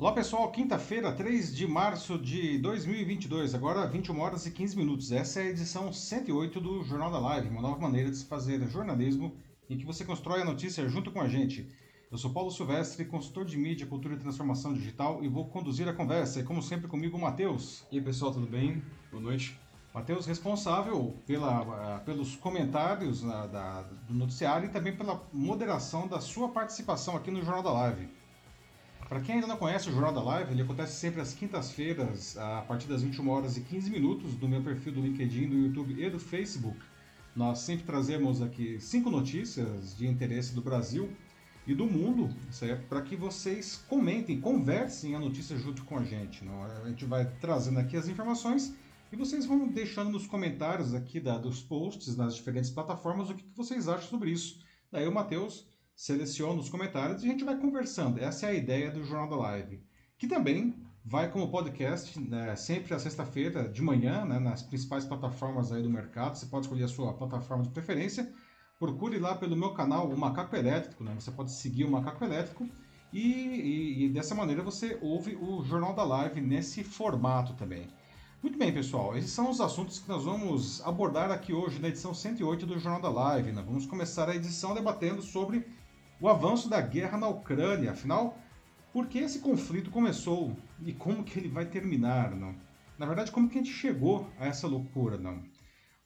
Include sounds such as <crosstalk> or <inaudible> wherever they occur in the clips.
Olá pessoal, quinta-feira, 3 de março de 2022, agora 21 horas e 15 minutos. Essa é a edição 108 do Jornal da Live, uma nova maneira de se fazer jornalismo em que você constrói a notícia junto com a gente. Eu sou Paulo Silvestre, consultor de mídia, cultura e transformação digital e vou conduzir a conversa. E como sempre comigo, o Matheus. E aí pessoal, tudo bem? Boa noite. Matheus, responsável pela, uh, pelos comentários uh, da, do noticiário e também pela moderação da sua participação aqui no Jornal da Live. Para quem ainda não conhece o Jornal da Live, ele acontece sempre às quintas-feiras, a partir das 21 horas e 15 minutos, do meu perfil do LinkedIn, do YouTube e do Facebook. Nós sempre trazemos aqui cinco notícias de interesse do Brasil e do mundo? Para que vocês comentem, conversem a notícia junto com a gente. Não? A gente vai trazendo aqui as informações e vocês vão deixando nos comentários aqui da, dos posts nas diferentes plataformas o que, que vocês acham sobre isso. Daí o Matheus seleciona os comentários e a gente vai conversando. Essa é a ideia do Jornal da Live. Que também vai como podcast né, sempre à sexta-feira de manhã, né, nas principais plataformas aí do mercado. Você pode escolher a sua plataforma de preferência procure lá pelo meu canal, o Macaco Elétrico, né? Você pode seguir o Macaco Elétrico e, e, e, dessa maneira você ouve o Jornal da Live nesse formato também. Muito bem, pessoal, esses são os assuntos que nós vamos abordar aqui hoje na edição 108 do Jornal da Live. Nós vamos começar a edição debatendo sobre o avanço da guerra na Ucrânia. Afinal, por que esse conflito começou e como que ele vai terminar, não? Na verdade, como que a gente chegou a essa loucura, não?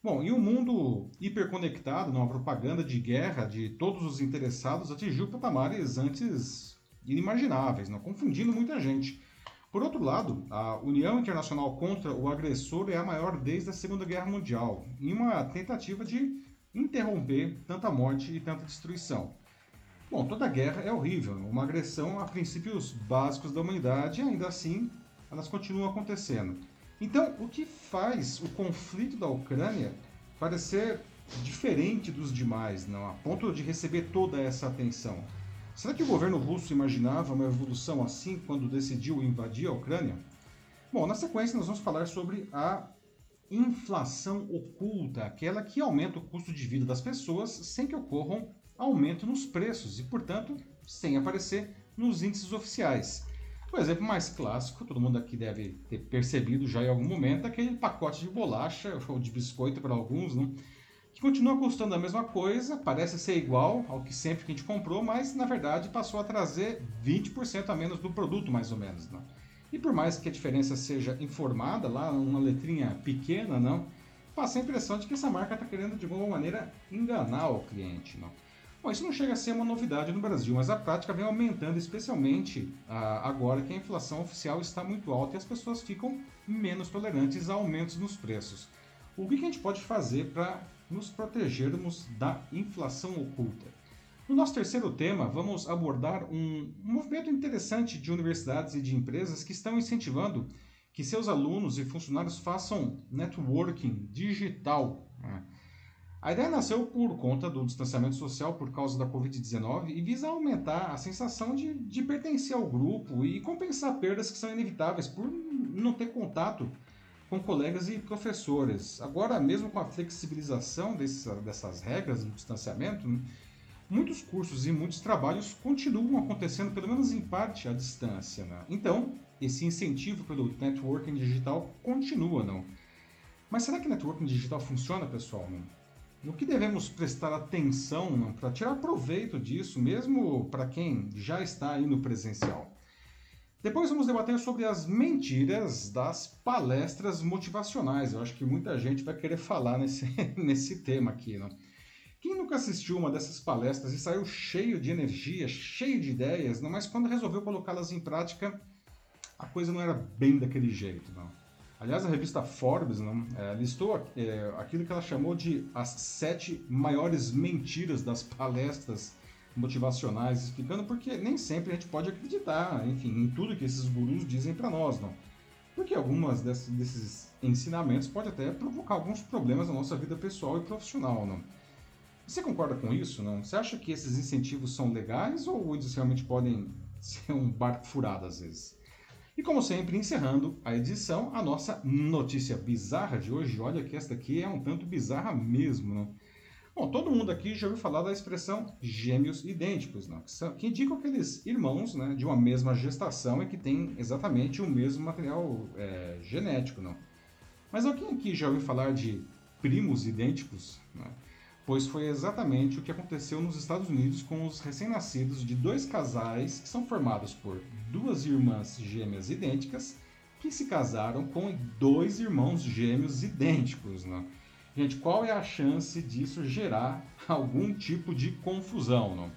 Bom, e o mundo hiperconectado, numa propaganda de guerra de todos os interessados, atingiu patamares antes inimagináveis, não confundindo muita gente. Por outro lado, a União Internacional contra o Agressor é a maior desde a Segunda Guerra Mundial, em uma tentativa de interromper tanta morte e tanta destruição. Bom, toda guerra é horrível, uma agressão a princípios básicos da humanidade, e ainda assim elas continuam acontecendo. Então, o que faz o conflito da Ucrânia parecer diferente dos demais, não, a ponto de receber toda essa atenção? Será que o governo russo imaginava uma evolução assim quando decidiu invadir a Ucrânia? Bom, na sequência nós vamos falar sobre a inflação oculta, aquela que aumenta o custo de vida das pessoas sem que ocorram aumento nos preços e, portanto, sem aparecer nos índices oficiais. O exemplo mais clássico, todo mundo aqui deve ter percebido já em algum momento, é aquele pacote de bolacha ou de biscoito para alguns, né? que continua custando a mesma coisa, parece ser igual ao que sempre que a gente comprou, mas na verdade passou a trazer 20% a menos do produto, mais ou menos. Né? E por mais que a diferença seja informada lá, uma letrinha pequena, não, passa a impressão de que essa marca está querendo de alguma maneira enganar o cliente. Não? Bom, isso não chega a ser uma novidade no Brasil, mas a prática vem aumentando, especialmente ah, agora que a inflação oficial está muito alta e as pessoas ficam menos tolerantes a aumentos nos preços. O que a gente pode fazer para nos protegermos da inflação oculta? No nosso terceiro tema, vamos abordar um movimento interessante de universidades e de empresas que estão incentivando que seus alunos e funcionários façam networking digital. Né? A ideia nasceu por conta do distanciamento social por causa da Covid-19 e visa aumentar a sensação de, de pertencer ao grupo e compensar perdas que são inevitáveis por não ter contato com colegas e professores. Agora, mesmo com a flexibilização dessa, dessas regras do distanciamento, muitos cursos e muitos trabalhos continuam acontecendo, pelo menos em parte, à distância. Né? Então, esse incentivo pelo networking digital continua, não? Mas será que networking digital funciona, pessoal? Não? No que devemos prestar atenção para tirar proveito disso, mesmo para quem já está aí no presencial. Depois vamos debater sobre as mentiras das palestras motivacionais. Eu acho que muita gente vai querer falar nesse, <laughs> nesse tema aqui. Né? Quem nunca assistiu uma dessas palestras e saiu cheio de energia, cheio de ideias, não? mas quando resolveu colocá-las em prática, a coisa não era bem daquele jeito. Não? Aliás, a revista Forbes né, listou é, aquilo que ela chamou de as sete maiores mentiras das palestras motivacionais, explicando porque nem sempre a gente pode acreditar, enfim, em tudo que esses gurus dizem para nós, não? Porque algumas desses, ensinamentos podem até provocar alguns problemas na nossa vida pessoal e profissional, não? Você concorda com isso, não? Você acha que esses incentivos são legais ou eles realmente podem <laughs> ser um barco furado às vezes? E como sempre, encerrando a edição, a nossa notícia bizarra de hoje. Olha que esta aqui é um tanto bizarra mesmo, né? Bom, todo mundo aqui já ouviu falar da expressão gêmeos idênticos, não? Que, são, que indicam aqueles irmãos né, de uma mesma gestação e que têm exatamente o mesmo material é, genético. Não? Mas alguém aqui já ouviu falar de primos idênticos? Não? Pois foi exatamente o que aconteceu nos Estados Unidos com os recém-nascidos de dois casais que são formados por duas irmãs gêmeas idênticas que se casaram com dois irmãos gêmeos idênticos. Não? Gente, qual é a chance disso gerar <laughs> algum tipo de confusão, não?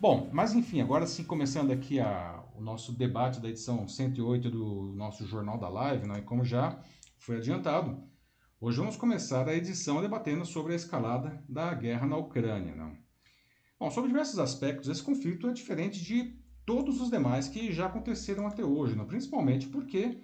Bom, mas enfim, agora sim, começando aqui a, o nosso debate da edição 108 do nosso Jornal da Live, não? e como já foi adiantado, hoje vamos começar a edição debatendo sobre a escalada da guerra na Ucrânia. Não? Bom, sobre diversos aspectos, esse conflito é diferente de todos os demais que já aconteceram até hoje, não? principalmente porque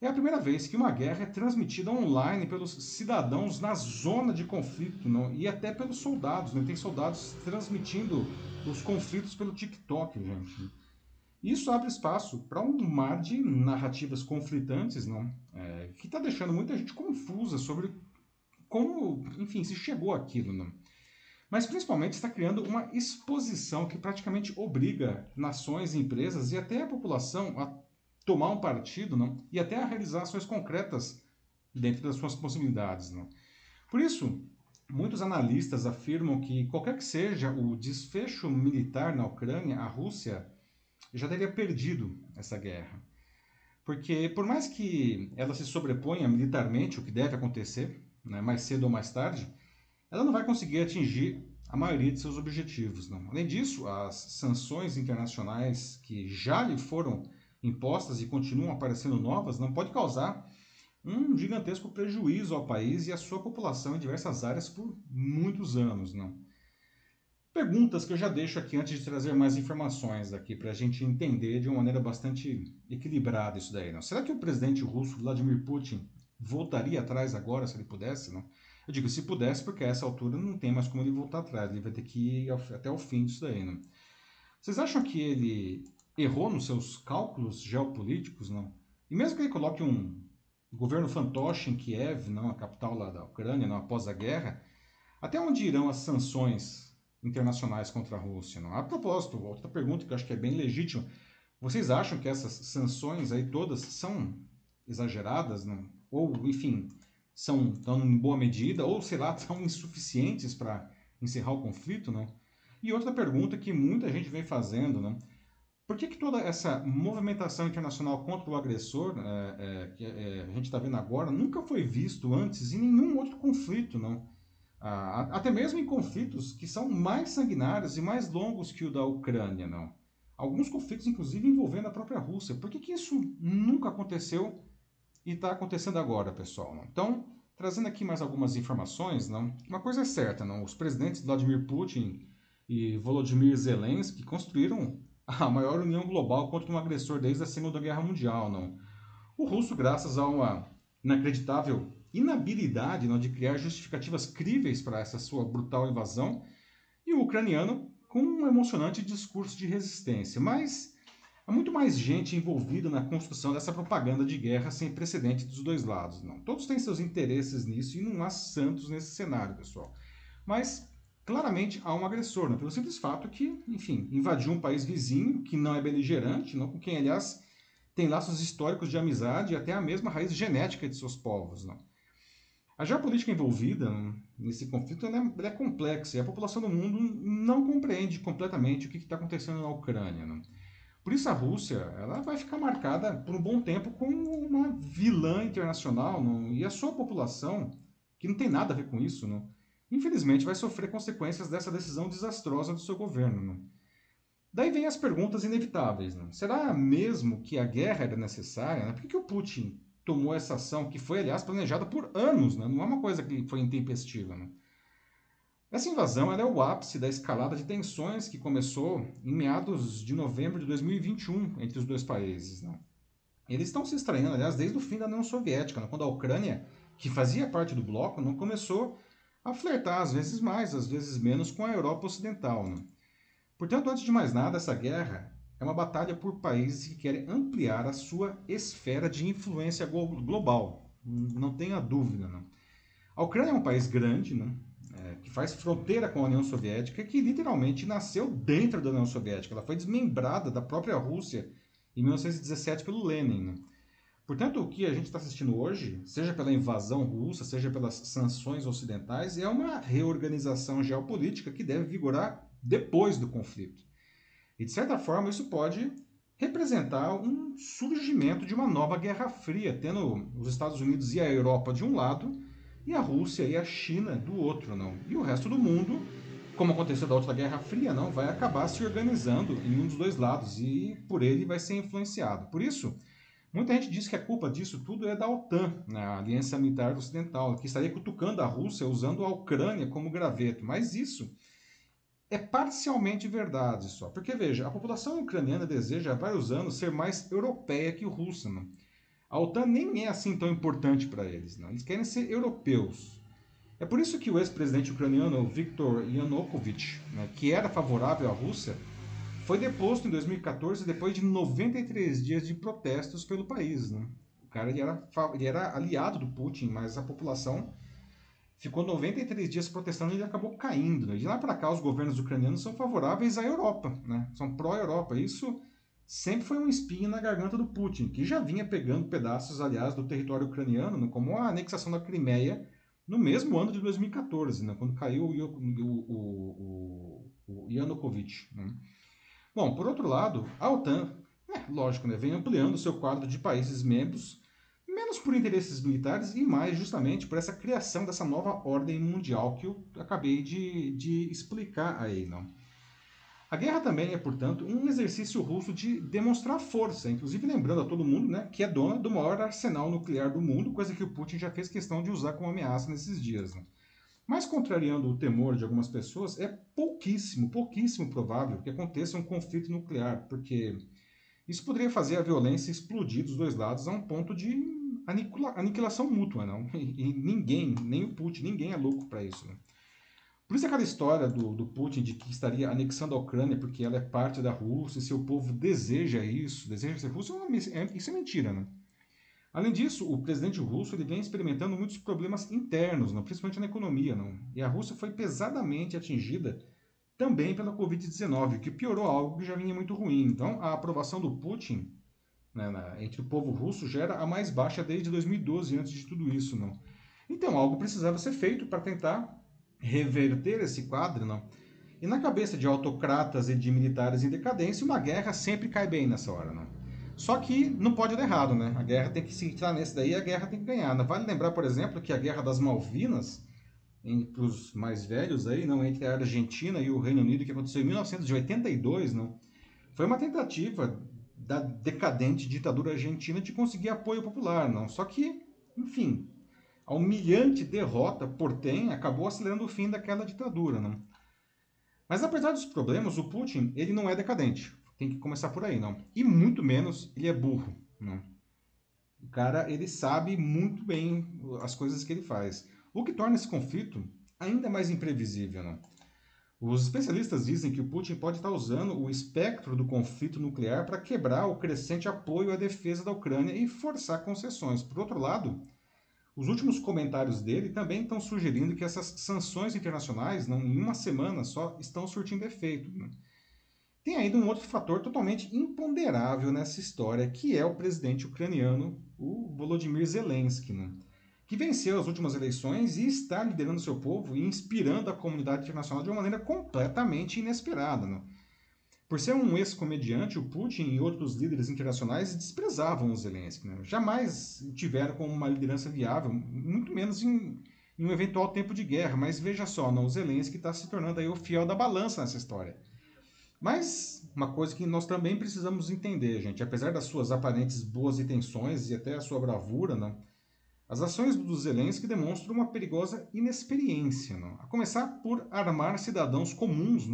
é a primeira vez que uma guerra é transmitida online pelos cidadãos na zona de conflito não? e até pelos soldados. Né? Tem soldados transmitindo os conflitos pelo TikTok, gente. Isso abre espaço para um mar de narrativas conflitantes, não? É, que está deixando muita gente confusa sobre como, enfim, se chegou aquilo, não? Mas principalmente está criando uma exposição que praticamente obriga nações, empresas e até a população a tomar um partido não? e até a realizar ações concretas dentro das suas possibilidades. Não? Por isso, muitos analistas afirmam que qualquer que seja o desfecho militar na Ucrânia, a Rússia já teria perdido essa guerra. Porque, por mais que ela se sobreponha militarmente, o que deve acontecer, né, mais cedo ou mais tarde, ela não vai conseguir atingir a maioria de seus objetivos. Não. Além disso, as sanções internacionais que já lhe foram impostas e continuam aparecendo novas, não pode causar um gigantesco prejuízo ao país e à sua população em diversas áreas por muitos anos, não? Perguntas que eu já deixo aqui antes de trazer mais informações aqui para a gente entender de uma maneira bastante equilibrada isso daí, não? Será que o presidente russo Vladimir Putin voltaria atrás agora se ele pudesse, não? Eu digo se pudesse porque a essa altura não tem mais como ele voltar atrás, ele vai ter que ir até o fim disso daí, não? Vocês acham que ele errou nos seus cálculos geopolíticos, não? E mesmo que ele coloque um governo fantoche em Kiev, não, a capital lá da Ucrânia, não, após a guerra, até onde irão as sanções internacionais contra a Rússia? Não? A propósito, outra pergunta que eu acho que é bem legítima, vocês acham que essas sanções aí todas são exageradas, não? ou enfim, são tão em boa medida, ou sei lá, <laughs> tão insuficientes para encerrar o conflito, não? E outra pergunta que muita gente vem fazendo, não? Por que, que toda essa movimentação internacional contra o agressor, é, é, que é, a gente está vendo agora, nunca foi visto antes em nenhum outro conflito, não? Ah, até mesmo em conflitos que são mais sanguinários e mais longos que o da Ucrânia, não? Alguns conflitos, inclusive, envolvendo a própria Rússia. Por que, que isso nunca aconteceu e está acontecendo agora, pessoal? Não? Então, trazendo aqui mais algumas informações, não? Uma coisa é certa, não? Os presidentes Vladimir Putin e Volodymyr Zelensky construíram a maior união global contra um agressor desde a Segunda Guerra Mundial, não. O russo, graças a uma inacreditável inabilidade não, de criar justificativas críveis para essa sua brutal invasão, e o ucraniano com um emocionante discurso de resistência. Mas há muito mais gente envolvida na construção dessa propaganda de guerra sem precedente dos dois lados. Não. Todos têm seus interesses nisso e não há santos nesse cenário, pessoal. Mas claramente há um agressor, né? pelo simples fato que, enfim, invadiu um país vizinho que não é beligerante, não, com quem, aliás, tem laços históricos de amizade e até a mesma raiz genética de seus povos. Não. A geopolítica envolvida nesse conflito é, é, complexa e a população do mundo não compreende completamente o que está acontecendo na Ucrânia. Não. Por isso a Rússia ela vai ficar marcada por um bom tempo como uma vilã internacional não? e a sua população, que não tem nada a ver com isso, não? infelizmente vai sofrer consequências dessa decisão desastrosa do seu governo. Né? Daí vem as perguntas inevitáveis. Será mesmo que a guerra era necessária? Né? Por que, que o Putin tomou essa ação, que foi, aliás, planejada por anos? Né? Não é uma coisa que foi intempestiva. Essa invasão é o ápice da escalada de tensões que começou em meados de novembro de 2021 entre os dois países. Né? Eles estão se estranhando, aliás, desde o fim da União Soviética, né? quando a Ucrânia, que fazia parte do bloco, não começou a flertar às vezes mais, às vezes menos com a Europa Ocidental. Né? Portanto, antes de mais nada, essa guerra é uma batalha por países que querem ampliar a sua esfera de influência global. Não tenha dúvida. Não. A Ucrânia é um país grande, né? É, que faz fronteira com a União Soviética, que literalmente nasceu dentro da União Soviética. Ela foi desmembrada da própria Rússia em 1917 pelo Lenin. Né? Portanto, o que a gente está assistindo hoje, seja pela invasão russa, seja pelas sanções ocidentais, é uma reorganização geopolítica que deve vigorar depois do conflito. E, de certa forma, isso pode representar um surgimento de uma nova Guerra Fria, tendo os Estados Unidos e a Europa de um lado e a Rússia e a China do outro, não. E o resto do mundo, como aconteceu da outra Guerra Fria, não, vai acabar se organizando em um dos dois lados e por ele vai ser influenciado. Por isso, Muita gente diz que a culpa disso tudo é da OTAN, né, a Aliança Militar Ocidental, que estaria cutucando a Rússia usando a Ucrânia como graveto. Mas isso é parcialmente verdade só. Porque, veja, a população ucraniana deseja há vários anos ser mais europeia que russa. Não? A OTAN nem é assim tão importante para eles. Não? Eles querem ser europeus. É por isso que o ex-presidente ucraniano Viktor Yanukovych, né, que era favorável à Rússia, foi deposto em 2014 depois de 93 dias de protestos pelo país. Né? O cara ele era, ele era aliado do Putin, mas a população ficou 93 dias protestando e ele acabou caindo. Né? De lá para cá, os governos ucranianos são favoráveis à Europa, né? são pró-Europa. Isso sempre foi um espinho na garganta do Putin, que já vinha pegando pedaços, aliás, do território ucraniano, né? como a anexação da Crimeia no mesmo ano de 2014, né? quando caiu o, o, o, o Yanukovych. Né? Bom, por outro lado, a OTAN, é, lógico, né, vem ampliando seu quadro de países membros, menos por interesses militares e mais justamente por essa criação dessa nova ordem mundial que eu acabei de, de explicar aí. Não? A guerra também é, portanto, um exercício russo de demonstrar força, inclusive lembrando a todo mundo né, que é dona do maior arsenal nuclear do mundo, coisa que o Putin já fez questão de usar como ameaça nesses dias. Né? Mas, contrariando o temor de algumas pessoas, é pouquíssimo, pouquíssimo provável que aconteça um conflito nuclear, porque isso poderia fazer a violência explodir dos dois lados a um ponto de aniquilação mútua, não? <laughs> E, ninguém, nem o Putin, ninguém é louco para isso. Né? Por isso aquela história do, do Putin de que estaria anexando a Ucrânia porque ela é parte da Rússia e seu povo deseja isso, deseja ser russo, é, é, isso é mentira, né? Além disso, o presidente russo ele vem experimentando muitos problemas internos, não, principalmente na economia. Não? E a Rússia foi pesadamente atingida também pela Covid-19, que piorou algo que já vinha muito ruim. Então, a aprovação do Putin né, na, entre o povo russo já era a mais baixa desde 2012, antes de tudo isso. Não? Então, algo precisava ser feito para tentar reverter esse quadro. Não? E na cabeça de autocratas e de militares em decadência, uma guerra sempre cai bem nessa hora. Não? Só que não pode dar errado, né? A guerra tem que se entrar nesse daí, a guerra tem que ganhar. Né? Vale lembrar, por exemplo, que a Guerra das Malvinas, entre os mais velhos aí, não entre a Argentina e o Reino Unido, que aconteceu em 1982, não, foi uma tentativa da decadente ditadura argentina de conseguir apoio popular, não. Só que, enfim, a humilhante derrota portem acabou acelerando o fim daquela ditadura, não. Mas apesar dos problemas, o Putin ele não é decadente. Tem que começar por aí, não. E muito menos ele é burro, não. O cara, ele sabe muito bem as coisas que ele faz. O que torna esse conflito ainda mais imprevisível, não. Os especialistas dizem que o Putin pode estar usando o espectro do conflito nuclear para quebrar o crescente apoio à defesa da Ucrânia e forçar concessões. Por outro lado, os últimos comentários dele também estão sugerindo que essas sanções internacionais, não, em uma semana só, estão surtindo efeito. Né? Tem ainda um outro fator totalmente imponderável nessa história, que é o presidente ucraniano, o Volodymyr Zelensky, né? que venceu as últimas eleições e está liderando seu povo e inspirando a comunidade internacional de uma maneira completamente inesperada. Né? Por ser um ex-comediante, o Putin e outros líderes internacionais desprezavam o Zelensky. Né? Jamais tiveram como uma liderança viável, muito menos em, em um eventual tempo de guerra. Mas veja só, não, o Zelensky está se tornando aí o fiel da balança nessa história. Mas uma coisa que nós também precisamos entender, gente, apesar das suas aparentes boas intenções e até a sua bravura, né, as ações do Zelensky demonstram uma perigosa inexperiência, a começar por armar cidadãos comuns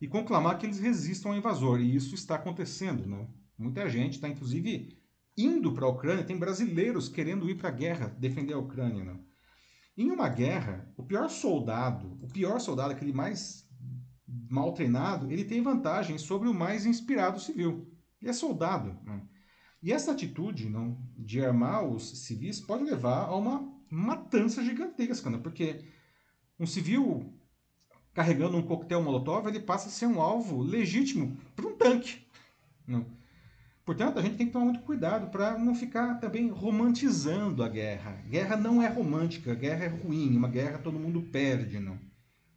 e conclamar que eles resistam ao invasor, e isso está acontecendo. Né. Muita gente está, inclusive, indo para a Ucrânia, tem brasileiros querendo ir para a guerra, defender a Ucrânia. Né. Em uma guerra, o pior soldado, o pior soldado, aquele mais mal treinado, ele tem vantagem sobre o mais inspirado civil. Ele é soldado. Né? E essa atitude não, de armar os civis pode levar a uma matança gigantesca, né? porque um civil carregando um coquetel molotov, ele passa a ser um alvo legítimo para um tanque. Não. Portanto, a gente tem que tomar muito cuidado para não ficar também romantizando a guerra. Guerra não é romântica, guerra é ruim, uma guerra todo mundo perde, não.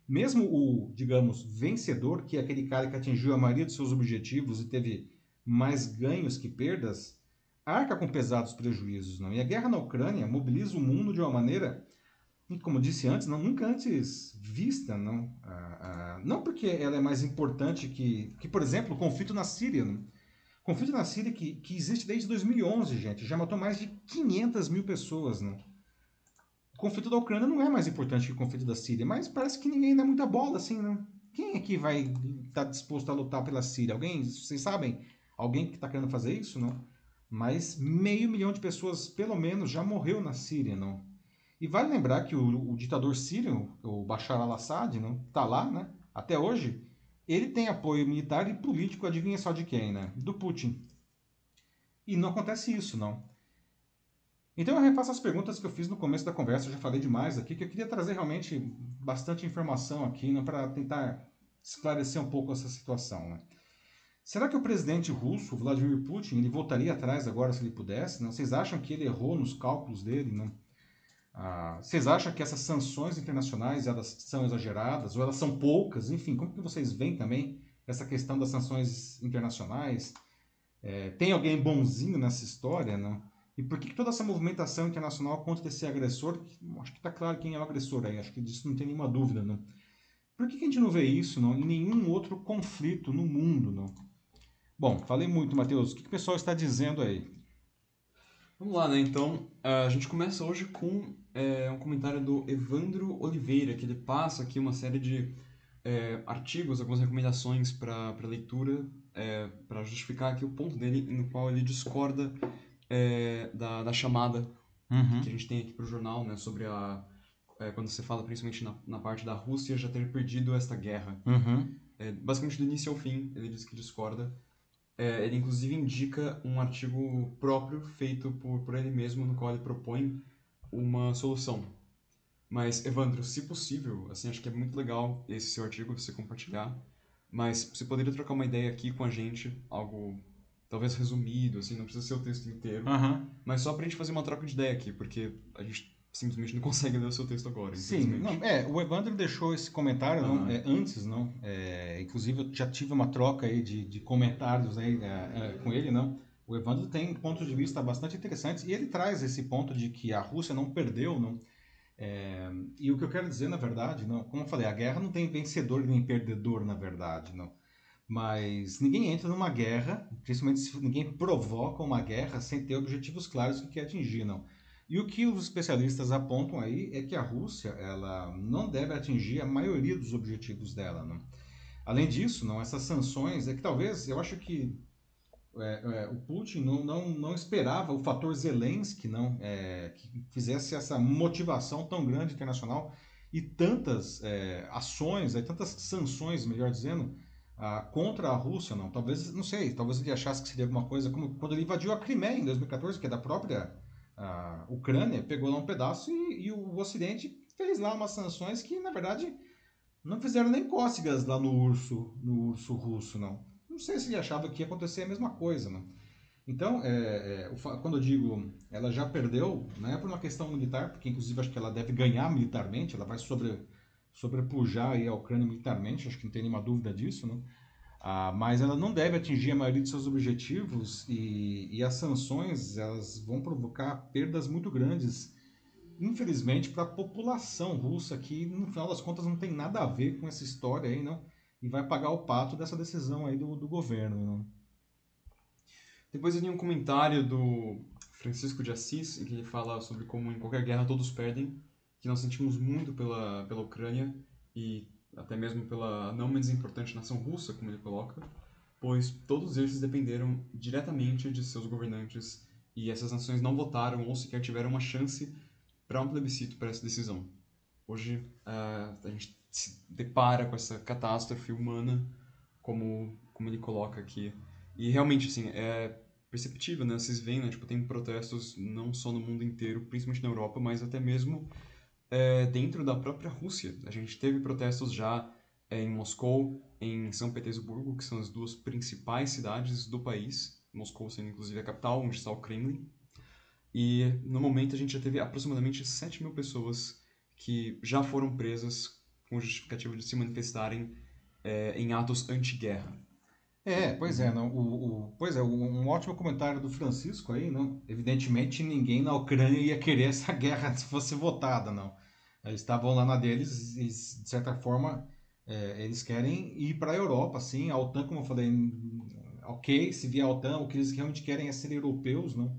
Mesmo o, digamos, vencedor, que é aquele cara que atingiu a maioria dos seus objetivos e teve mais ganhos que perdas, arca com pesados prejuízos, não. E a guerra na Ucrânia mobiliza o mundo de uma maneira, como disse antes, não, nunca antes vista, não. Ah, ah, não porque ela é mais importante que, que, por exemplo, o conflito na Síria. Não? conflito na Síria que, que existe desde 2011, gente, já matou mais de 500 mil pessoas, né? O conflito da Ucrânia não é mais importante que o conflito da Síria, mas parece que ninguém dá muita bola, assim, né? Quem é que vai estar tá disposto a lutar pela Síria? Alguém? Vocês sabem? Alguém que está querendo fazer isso, não? Mas meio milhão de pessoas, pelo menos, já morreu na Síria, não? E vale lembrar que o, o ditador sírio, o Bashar al-Assad, está lá, né? Até hoje, ele tem apoio militar e político, adivinha só de quem, né? Do Putin. E não acontece isso, não. Então eu refaço as perguntas que eu fiz no começo da conversa, eu já falei demais aqui, que eu queria trazer realmente bastante informação aqui né, para tentar esclarecer um pouco essa situação. Né? Será que o presidente russo, Vladimir Putin, ele voltaria atrás agora se ele pudesse? Não? Vocês acham que ele errou nos cálculos dele? Não? Ah, vocês acham que essas sanções internacionais elas são exageradas ou elas são poucas? Enfim, como que vocês veem também essa questão das sanções internacionais? É, tem alguém bonzinho nessa história, não? E por que, que toda essa movimentação internacional contra esse agressor? Acho que está claro quem é o agressor aí, acho que disso não tem nenhuma dúvida, não? Por que, que a gente não vê isso não, em nenhum outro conflito no mundo, não? Bom, falei muito, Matheus. O que, que o pessoal está dizendo aí? Vamos lá, né? Então, a gente começa hoje com é, um comentário do Evandro Oliveira, que ele passa aqui uma série de é, artigos, algumas recomendações para leitura, é, para justificar aqui o ponto dele, no qual ele discorda é, da, da chamada uhum. que a gente tem aqui para o jornal, né? Sobre a... É, quando você fala principalmente na, na parte da Rússia já ter perdido esta guerra. Uhum. É, basicamente, do início ao fim, ele diz que discorda. É, ele inclusive indica um artigo próprio feito por, por ele mesmo, no qual ele propõe uma solução. Mas, Evandro, se possível, assim, acho que é muito legal esse seu artigo você compartilhar, mas você poderia trocar uma ideia aqui com a gente, algo talvez resumido, assim, não precisa ser o texto inteiro, uhum. mas só pra gente fazer uma troca de ideia aqui, porque a gente simplesmente não <laughs> consegue ler o seu texto agora. Sim, não, é, o Evandro deixou esse comentário não, é, antes, não? É, inclusive eu já tive uma troca aí de, de comentários aí, é, é, com ele, não? O Evandro tem pontos de vista bastante interessantes e ele traz esse ponto de que a Rússia não perdeu, não? É, e o que eu quero dizer, na verdade, não, como eu falei, a guerra não tem vencedor nem perdedor, na verdade, não. Mas ninguém entra numa guerra, principalmente se ninguém provoca uma guerra sem ter objetivos claros que quer atingir, não. E o que os especialistas apontam aí é que a Rússia ela não deve atingir a maioria dos objetivos dela. Não? Além disso, não essas sanções é que talvez eu acho que é, é, o Putin não, não, não esperava o fator Zelensky não é, que fizesse essa motivação tão grande internacional e tantas é, ações, é, tantas sanções, melhor dizendo, contra a Rússia, não. Talvez, não sei, talvez ele achasse que seria alguma coisa como quando ele invadiu a Crimeia em 2014, que é da própria a Ucrânia, pegou lá um pedaço e, e, o Ocidente fez lá umas sanções que, na verdade, não fizeram nem cócegas lá no urso, no urso russo, não. Não sei se ele achava que ia acontecer a mesma coisa, não. Então, é, é, quando eu digo ela já perdeu, não é por uma questão militar, porque inclusive acho que ela deve ganhar militarmente, ela vai sobre, sobrepujar a Ucrânia militarmente, acho que não tem nenhuma dúvida disso, não. Ah, mas ela não deve atingir a maioria de seus objetivos e, e as sanções elas vão provocar perdas muito grandes, infelizmente, para a população russa, que no final das contas não tem nada a ver com essa história aí, não, e vai pagar o pato dessa decisão aí do, do governo. Não. Depois eu li um comentário do Francisco de Assis, que ele fala sobre como em qualquer guerra todos perdem, que nós sentimos muito pela, pela Ucrânia e até mesmo pela não menos importante nação russa, como ele coloca, pois todos esses dependeram diretamente de seus governantes e essas nações não votaram ou sequer tiveram uma chance para um plebiscito para essa decisão. Hoje uh, a gente se depara com essa catástrofe humana, como, como ele coloca aqui. E realmente, assim, é perceptível, né? Vocês veem, né? Tipo, tem protestos não só no mundo inteiro, principalmente na Europa, mas até mesmo é, dentro da própria Rússia. A gente teve protestos já é, em Moscou, em São Petersburgo, que são as duas principais cidades do país, Moscou sendo inclusive a capital, onde está o Kremlin. E no momento a gente já teve aproximadamente 7 mil pessoas que já foram presas com justificativa de se manifestarem é, em atos anti-guerra. É, pois é, não, o, o, pois é, um ótimo comentário do Francisco aí, não? Evidentemente ninguém na Ucrânia ia querer essa <laughs> guerra se fosse votada, não. Eles estavam lá na deles e, de certa forma, é, eles querem ir para a Europa, sim, a OTAN, como eu falei, ok, se vier a OTAN, o que eles realmente querem é ser europeus, não?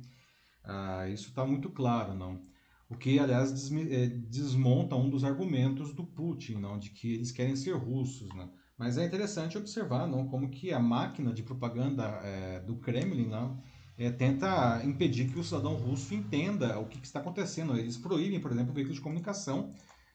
Ah, isso está muito claro, não? O que, aliás, é, desmonta um dos argumentos do Putin, não? De que eles querem ser russos, não? Mas é interessante observar, não, como que a máquina de propaganda é, do Kremlin, não, é, tenta impedir que o cidadão russo entenda o que, que, está acontecendo. Eles proíbem, por exemplo, veículos de comunicação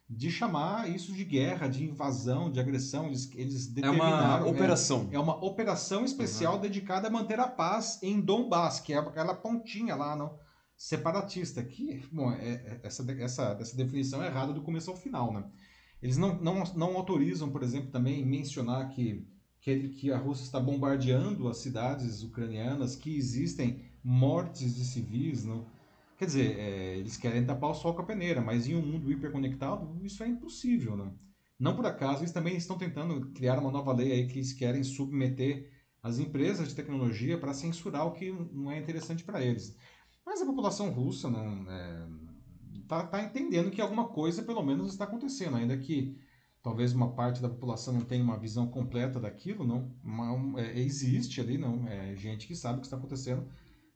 de chamar isso de guerra, de invasão, de agressão. Eles, eles determinaram... É uma operação. É, é uma operação especial uhum. dedicada a manter a paz em Donbass, que é aquela pontinha lá, não, separatista. Que, bom, é, é essa, essa, essa definição é errada do começo ao final, né? Eles não, não, não autorizam, por exemplo, também mencionar que, que, que a Rússia está bombardeando as cidades ucranianas, que existem mortes de civis. Não? Quer dizer, é, eles querem tapar o sol com a peneira, mas em um mundo hiperconectado isso é impossível. Não? não por acaso, eles também estão tentando criar uma nova lei aí que eles querem submeter as empresas de tecnologia para censurar o que não é interessante para eles. Mas a população russa não, é, tá, tá entendendo que alguma coisa pelo menos está acontecendo, ainda que talvez uma parte da população não tenha uma visão completa daquilo, não, é, existe ali, não, é gente que sabe o que está acontecendo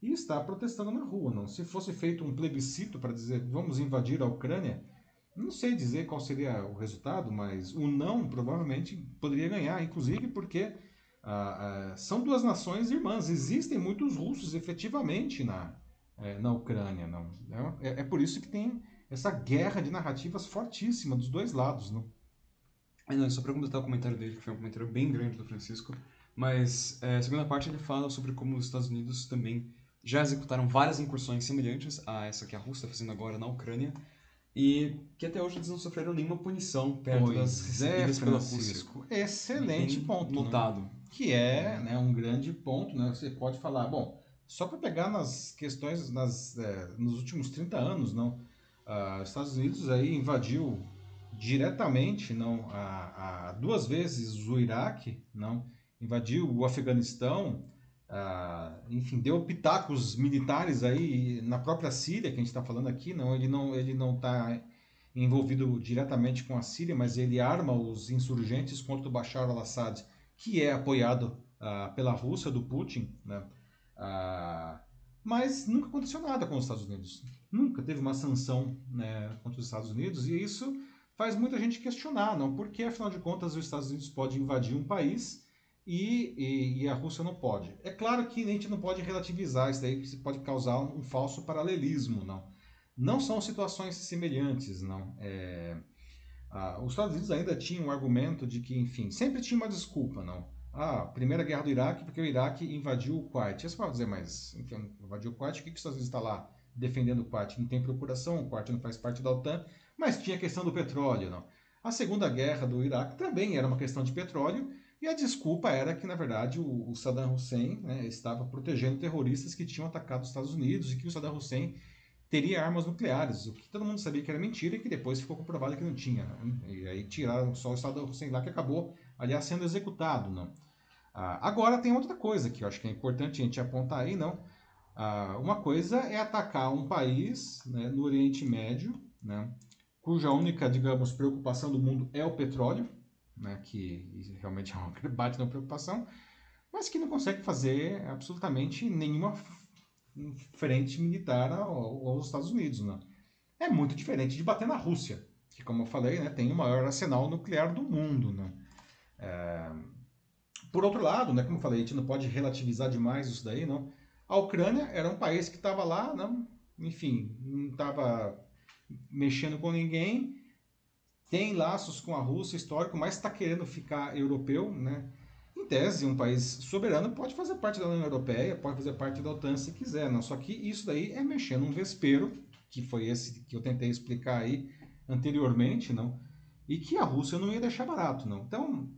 e está protestando na rua, não. Se fosse feito um plebiscito para dizer vamos invadir a Ucrânia, não sei dizer qual seria o resultado, mas o não provavelmente poderia ganhar, inclusive porque ah, ah, são duas nações irmãs. Existem muitos russos efetivamente na, é, na Ucrânia. Não. É, é, por isso que tem essa guerra de narrativas fortíssima dos dois lados. Não? É, não, só para completar o comentário dele, que foi um comentário bem grande do Francisco, mas é, a segunda parte ele fala sobre como os Estados Unidos também já executaram várias incursões semelhantes a essa que a Rússia está fazendo agora na Ucrânia, e que até hoje eles não sofreram nenhuma punição perto pois das recebidas é, pela Rússia. Excelente ponto. Né? Notado. Né? Que é né, um grande ponto. Né? Você pode falar, bom, só para pegar nas questões nas, é, nos últimos 30 anos, não, ah, os Estados Unidos aí invadiu diretamente, não, a, a, duas vezes o Iraque, não, invadiu o Afeganistão, ah, enfim, deu pitacos militares aí na própria Síria, que a gente está falando aqui, não, ele não ele não está envolvido diretamente com a Síria, mas ele arma os insurgentes contra o Bashar al-Assad, que é apoiado ah, pela Rússia do Putin, né? Ah, mas nunca aconteceu nada com os Estados Unidos. Nunca teve uma sanção né, contra os Estados Unidos e isso faz muita gente questionar, não? Porque afinal de contas os Estados Unidos podem invadir um país e, e, e, a Rússia não pode. É claro que a gente não pode relativizar isso daí, que pode causar um, um falso paralelismo, não? Não são situações semelhantes, não. É, ah, os Estados Unidos ainda tinham um argumento de que, enfim, sempre tinha uma desculpa, não? Ah, Primeira Guerra do Iraque, porque o Iraque invadiu o Kuwait. Você pode dizer, mas invadiu o Kuwait, o que, que os Estados Unidos está lá defendendo o Kuwait? Não tem procuração, o Kuwait não faz parte da OTAN, mas tinha a questão do petróleo, não. A Segunda Guerra do Iraque também era uma questão de petróleo, e a desculpa era que, na verdade, o, Saddam Hussein né, estava protegendo terroristas que tinham atacado os Estados Unidos e que o Saddam Hussein teria armas nucleares, o que todo mundo sabia que era mentira e que depois ficou comprovado que não tinha. Né? E aí tiraram só o Saddam Hussein lá que acabou, aliás, sendo executado. Não. Ah, agora tem outra coisa que eu acho que é importante a gente apontar aí, não. Ah, uma coisa é atacar um país né, no Oriente Médio, né, cuja única, digamos, preocupação do mundo é o petróleo, né, que realmente <laughs> é uma bate na preocupação, mas que não consegue fazer absolutamente nenhuma frente militar aos Estados Unidos. Né? É muito diferente de bater na Rússia, que, como eu falei, né, tem o maior arsenal nuclear do mundo. Né? É por outro lado, né, como eu falei, a gente não pode relativizar demais isso daí, não. A Ucrânia era um país que estava lá, não, enfim, não estava mexendo com ninguém, tem laços com a Rússia histórico, mas está querendo ficar europeu, né? Em tese, um país soberano pode fazer parte da União Europeia, pode fazer parte da OTAN se quiser, não. Só que isso daí é mexer num vespeiro, que foi esse que eu tentei explicar aí anteriormente, não, e que a Rússia não ia deixar barato, não. Então,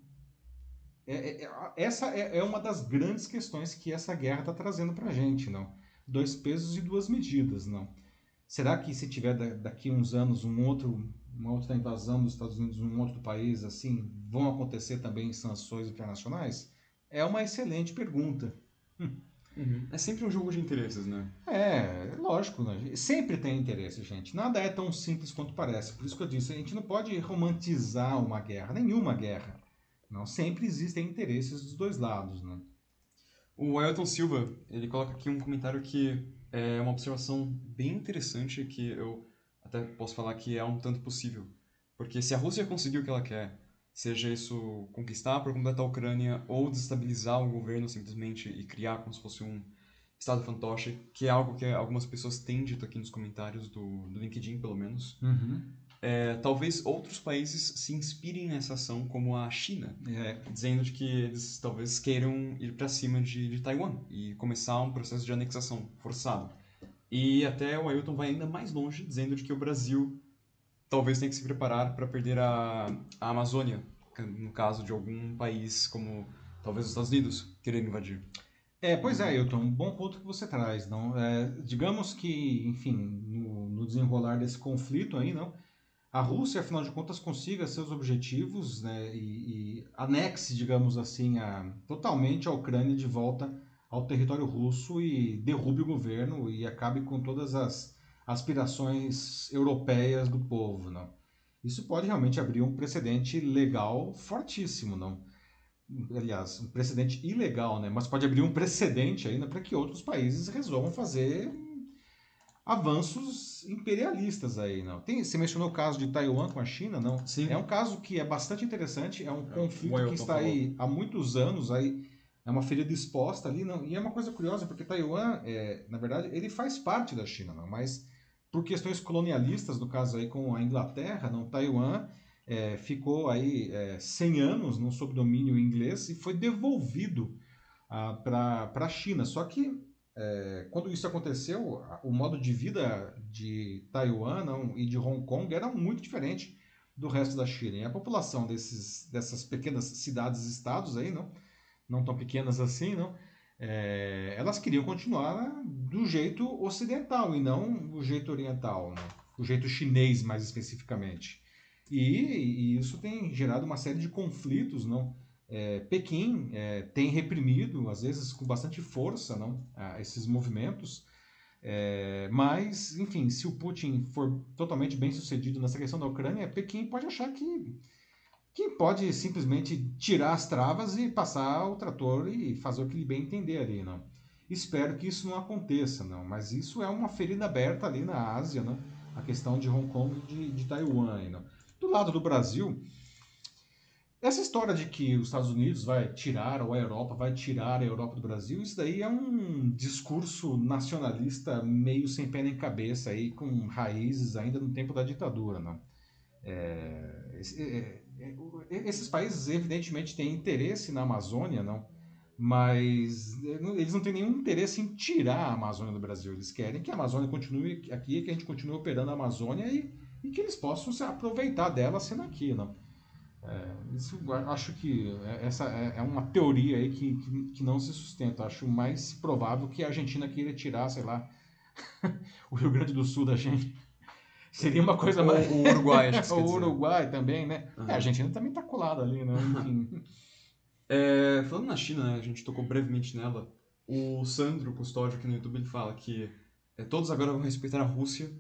é, é, é essa é, é, uma das grandes questões que essa guerra está trazendo para a gente, não. Dois pesos e duas medidas, não. Será que se tiver daqui uns anos um outro, uma outra invasão dos Estados Unidos um outro país, assim, vão acontecer também sanções internacionais? É uma excelente pergunta. Uhum. É sempre um jogo de interesses, né? É, lógico, né? sempre tem interesse, gente. Nada é tão simples quanto parece. Por isso que eu disse, a gente não pode romantizar uma guerra, nenhuma guerra. Não, sempre existem interesses dos dois lados, né? O Ailton Silva, ele coloca aqui um comentário que é uma observação bem interessante que eu até posso falar que é um tanto possível. Porque se a Rússia conseguir o que ela quer, seja isso conquistar por completo a Ucrânia ou desestabilizar o governo simplesmente e criar como se fosse um estado fantoche, que é algo que algumas pessoas têm dito aqui nos comentários do, do LinkedIn, pelo menos. Uhum. É, talvez outros países se inspirem nessa ação, como a China, é. dizendo de que eles talvez queiram ir para cima de, de Taiwan e começar um processo de anexação forçado. E até o Ailton vai ainda mais longe, dizendo de que o Brasil talvez tenha que se preparar para perder a, a Amazônia, no caso de algum país como talvez os Estados Unidos querendo invadir. É, pois é, Ailton, um bom ponto que você traz, não? É, digamos que, enfim, no, no, desenrolar desse conflito aí, não? A Rússia, afinal de contas, consiga seus objetivos, né? E, e anexe, digamos assim, a, totalmente a Ucrânia de volta ao território russo e derrube o governo e acabe com todas as aspirações europeias do povo, não? Isso pode realmente abrir um precedente legal fortíssimo, não? Aliás, um precedente ilegal, né? Mas pode abrir um precedente ainda para que outros países resolvam fazer avanços imperialistas aí, não? Tem, você mencionou o caso de Taiwan com a China, não? Sim. É um caso que é bastante interessante, é um é, conflito que está aí há muitos anos aí é uma ferida exposta ali, não? E é uma coisa curiosa porque Taiwan, é, na verdade, ele faz parte da China, não? Mas por questões colonialistas, no caso aí com a Inglaterra, não, Taiwan é, ficou aí é, 100 anos no sob domínio inglês e foi devolvido ah, para a China. Só que é, quando isso aconteceu, o modo de vida de Taiwan não, e de Hong Kong era muito diferente do resto da China. E a população desses, dessas pequenas cidades-estados aí, não, não tão pequenas assim, não, é, elas queriam continuar do jeito ocidental e não o jeito oriental, né? o jeito chinês mais especificamente. E, e, isso tem gerado uma série de conflitos, não? É, Pequim é, tem reprimido, às vezes com bastante força, não, esses movimentos. É, mas, enfim, se o Putin for totalmente bem sucedido nessa questão da Ucrânia, Pequim pode achar que que pode simplesmente tirar as travas e passar o trator e fazer o que ele bem entender ali, não. Espero que isso não aconteça, não, mas isso é uma ferida aberta ali na Ásia, não? A questão de Hong Kong e de, de Taiwan, não. Do lado do Brasil, essa história de que os Estados Unidos vai tirar ou a Europa vai tirar a Europa do Brasil, isso daí é um discurso nacionalista meio sem pé nem cabeça aí, com raízes ainda no tempo da ditadura, não. É, é, é, esses países, evidentemente, têm interesse na Amazônia, não? Mas é, eles não têm nenhum interesse em tirar a Amazônia do Brasil. Eles querem que a Amazônia continue aqui, que a gente continue operando a Amazônia e, e que eles possam se aproveitar dela sendo aqui, não? É, isso acho que essa é uma teoria aí que, que, que, não se sustenta. Acho mais provável que a Argentina queira tirar, sei lá, <laughs> o Rio Grande do Sul da gente. Seria uma coisa mais. O Uruguai, acho que <laughs> O Uruguai também, né? Uhum. É, a Argentina também tá colada ali, né? <laughs> Enfim. é, falando na China, né? A gente tocou brevemente nela. O Sandro Custódio aqui no YouTube ele fala que é, todos agora vão respeitar a Rússia,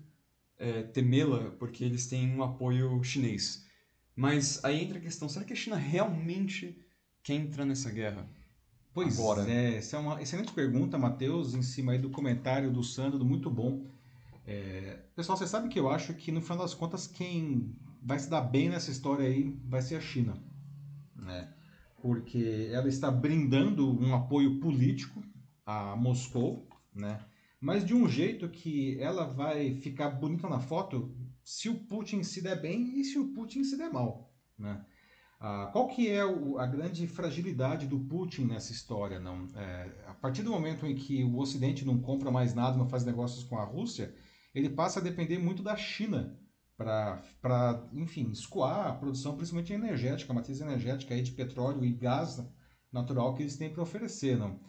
é, temê-la, porque eles têm um apoio chinês. Mas aí entra a questão: será que a China realmente quer entrar nessa guerra? Pois agora? é, essa é uma excelente pergunta, Matheus, em cima aí do comentário do Sandro, muito bom. É, pessoal, você sabe que eu acho que no final das contas quem vai se dar bem nessa história aí vai ser a China, né? Porque ela está brindando um apoio político a Moscou, né? Mas de um jeito que ela vai ficar bonita na foto se o Putin se der bem e se o Putin se der mal, né? Ah, qual que é o, a grande fragilidade do Putin nessa história? Não? É, a partir do momento em que o Ocidente não compra mais nada, não faz negócios com a Rússia, ele passa a depender muito da China para, enfim, escoar a produção, principalmente energética, a matriz energética aí de petróleo e gás natural que eles têm para oferecer, não?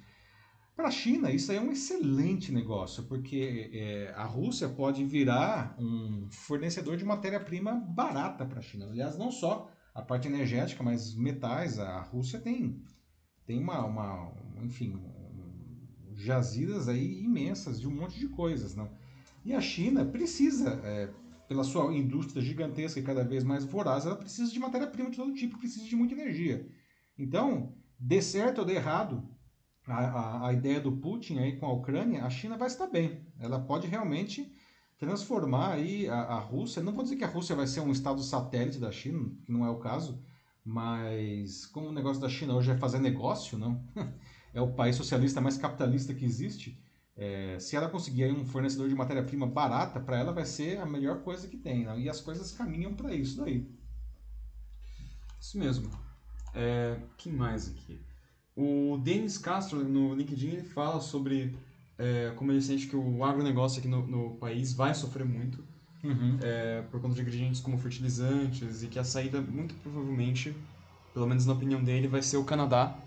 Para a China, isso aí é um excelente negócio, porque é, a Rússia pode virar um fornecedor de matéria-prima barata para a China. Aliás, não só a parte energética, mas metais. A Rússia tem, tem uma, uma enfim, jazidas aí imensas de um monte de coisas. Não? E a China precisa, é, pela sua indústria gigantesca e cada vez mais voraz, ela precisa de matéria-prima de todo tipo, precisa de muita energia. Então, dê certo ou dê errado, a, a, a, ideia do Putin aí com a Ucrânia, a China vai estar bem. Ela pode realmente transformar aí a, a Rússia. Não vou dizer que a Rússia vai ser um estado satélite da China, que não é o caso, mas como o negócio da China hoje é fazer negócio, não? <laughs> é o país socialista mais capitalista que existe. É, se ela conseguir um fornecedor de matéria-prima barata, para ela vai ser a melhor coisa que tem. E as coisas caminham para isso daí. Isso mesmo. É, quem mais aqui? O Denis Castro, no LinkedIn, ele fala sobre é, como ele sente que o agronegócio aqui no, no país vai sofrer muito uhum. é, por conta de ingredientes como fertilizantes e que a saída, muito provavelmente, pelo menos na opinião dele, vai ser o Canadá,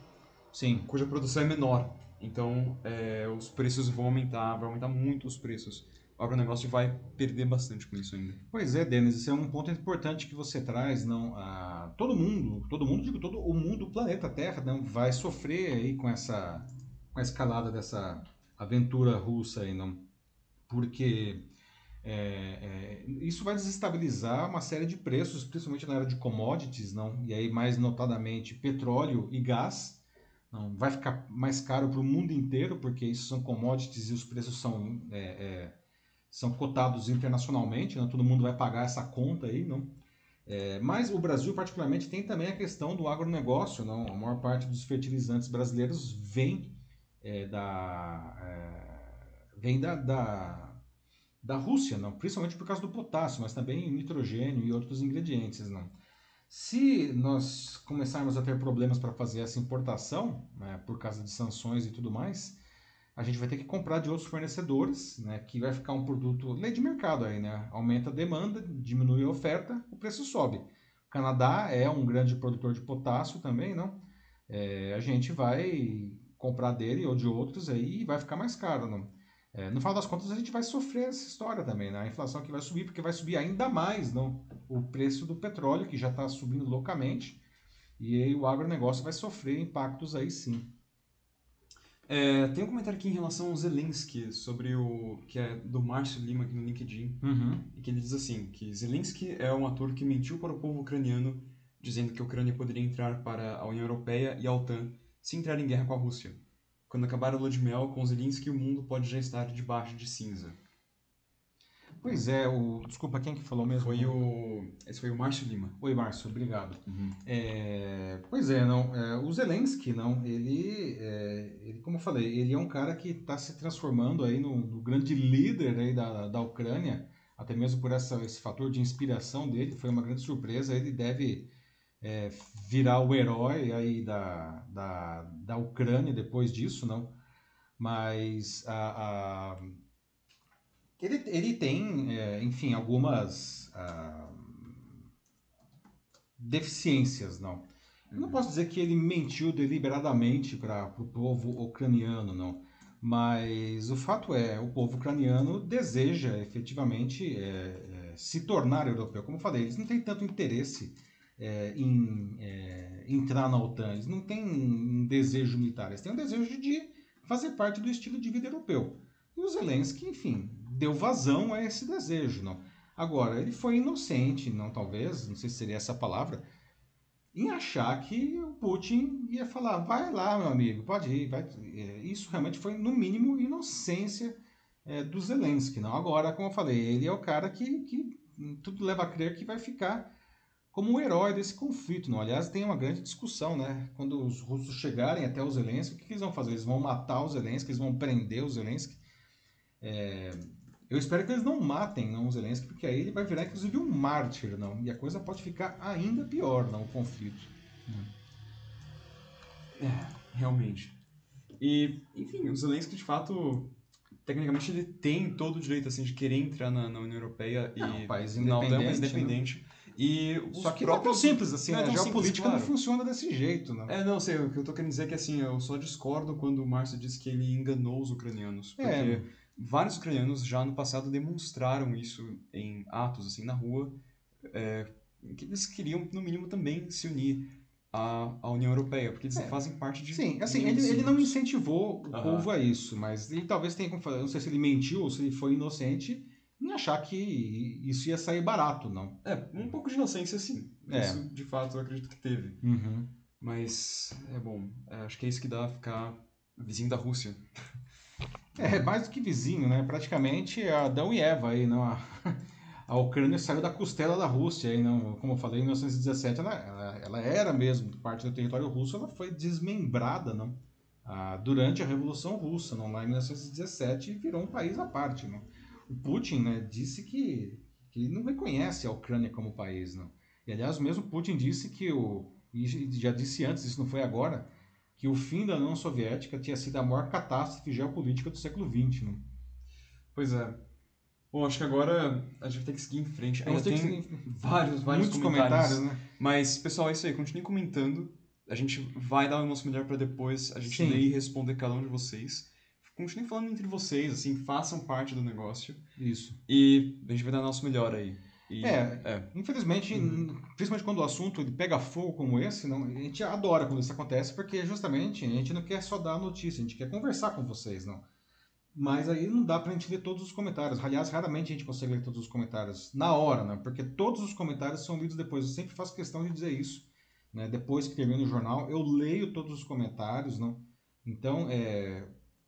Sim. cuja produção é menor. Então, é, os preços vão aumentar, vai aumentar muito os preços o agronegócio vai perder bastante com isso ainda. Pois é, Denis, esse é um ponto importante que você traz, não? Ah, todo mundo, todo mundo, digo, todo o mundo, o planeta Terra, não vai sofrer aí com essa, com a escalada dessa aventura russa aí, não? Porque é, é, isso vai desestabilizar uma série de preços, principalmente na área de commodities, não? E aí mais notadamente petróleo e gás. Não, vai ficar mais caro para o mundo inteiro, porque isso são commodities e os preços são é, é são cotados internacionalmente, né? todo mundo vai pagar essa conta aí, não? É, mas o Brasil, particularmente, tem também a questão do agronegócio. Não? A maior parte dos fertilizantes brasileiros vem, é, da, é, vem da, da, da Rússia, não? principalmente por causa do potássio, mas também nitrogênio e outros ingredientes. Não? Se nós começarmos a ter problemas para fazer essa importação, né, por causa de sanções e tudo mais, a gente vai ter que comprar de outros fornecedores, né, que vai ficar um produto lei de mercado aí, né? Aumenta a demanda, diminui a oferta, o preço sobe. O Canadá é um grande produtor de potássio também, não? É, a gente vai comprar dele ou de outros aí e vai ficar mais caro, não? É, no final das contas a gente vai sofrer essa história também, né? A inflação que vai subir porque vai subir ainda mais, não? O preço do petróleo que já está subindo loucamente e aí o agronegócio vai sofrer impactos aí sim. É, tem um comentário aqui em relação ao Zelensky, sobre o. que é do Márcio Lima aqui no LinkedIn. Uhum. E que ele diz assim: que Zelensky é um ator que mentiu para o povo ucraniano, dizendo que a Ucrânia poderia entrar para a União Europeia e a OTAN se entrar em guerra com a Rússia. Quando acabar a lua de mel com Zelensky, o mundo pode já estar debaixo de cinza. Pois é, o. Desculpa, quem que falou mesmo? Foi o. Esse foi o Márcio Lima. Oi, Márcio, obrigado. Uhum. É, pois é, não. É, o Zelensky, não, ele, é, ele, como eu falei, ele é um cara que está se transformando aí no, no, grande líder aí da, da Ucrânia, até mesmo por essa, esse fator de inspiração dele, foi uma grande surpresa. Ele deve é, virar o herói aí da, da, da Ucrânia depois disso, não. Mas a, a ele, ele tem, é, enfim, algumas ah, deficiências, não. Eu não posso dizer que ele mentiu deliberadamente para o povo ucraniano, não. Mas o fato é, o povo ucraniano deseja efetivamente é, é, se tornar europeu. Como eu falei, eles não têm tanto interesse é, em é, entrar na OTAN, eles não têm um desejo militar, eles têm um desejo de fazer parte do estilo de vida europeu. E o Zelensky, enfim, deu vazão a esse desejo, não. Agora, ele foi inocente, não talvez, não sei se seria essa palavra, em achar que o Putin ia falar, vai lá, meu amigo, pode ir, vai. É, isso realmente foi, no mínimo, inocência é, do Zelensky, não. Agora, como eu falei, ele é o cara que, que tudo leva a crer que vai ficar como o herói desse conflito, não. Aliás, tem uma grande discussão, né? Quando os russos chegarem até o Zelensky, o que eles vão fazer? Eles vão matar o Zelensky, eles vão prender o Zelensky. É, eu espero que eles não matem não, o Zelensky, porque aí ele vai virar inclusive um mártir, não. E a coisa pode ficar ainda pior, não, o conflito. É, realmente. E, enfim, o Zelensky de fato tecnicamente ele tem todo o direito assim de querer entrar na, na União Europeia É um e país na OTAN, independente, mas independente. E Só que próprios... não é tão simples assim, não é né? tão A geopolítica claro. não funciona desse jeito, né? É, não, sei, o que eu tô querendo dizer é que assim, eu só discordo quando o Márcio disse que ele enganou os ucranianos. Porque É. vários ucranianos já no passado demonstraram isso em atos, assim, na rua, é, que eles queriam, no mínimo, também se unir à, à União Europeia, porque eles É. fazem parte de... Sim, assim, ele, ele não incentivou o Aham. povo a isso, mas ele talvez tenha como falar, não sei se ele mentiu ou se ele foi inocente em achar que isso ia sair barato, não. É, um pouco de inocência, sim. É. Isso, de fato, eu acredito que teve. Mas, é bom, é, acho que é isso que dá a ficar vizinho da Rússia. É, mais do que vizinho, né? Praticamente Adão e Eva aí, não? A, <laughs> a Ucrânia saiu da costela da Rússia aí, não? Como eu falei, em 1917 ela, ela, ela era mesmo parte do território russo, ela foi desmembrada, não? Ah, durante a Revolução Russa, não? Lá em 1917 e virou um país à parte, não? O Putin, né, disse que, que não reconhece a Ucrânia como país, não? E aliás, mesmo Putin disse que o e já disse antes, isso não foi agora, que o fim da União Soviética tinha sido a maior catástrofe geopolítica do século XX. Né? Pois é. Bom, acho que agora a gente ter que seguir em frente. Ainda tem que seguir- vários, vários muitos comentários. comentários, né? Mas, pessoal, é isso aí. Continue comentando. A gente vai dar o nosso melhor pra depois a gente Sim. ler e responder cada um de vocês. Continue falando entre vocês, assim, façam parte do negócio. Isso. E a gente vai dar o nosso melhor aí. E, É. é. Infelizmente, Uhum. principalmente quando o assunto pega fogo como esse, não, a gente adora quando isso acontece, porque justamente a gente não quer só dar a notícia, a gente quer conversar com vocês, não. Mas aí não dá pra gente ler todos os comentários. Aliás, raramente a gente consegue ler todos os comentários na hora, né? Porque todos os comentários são lidos depois. Eu sempre faço questão de dizer isso. Né? Depois que termina o jornal, eu leio todos os comentários, não? Então, é,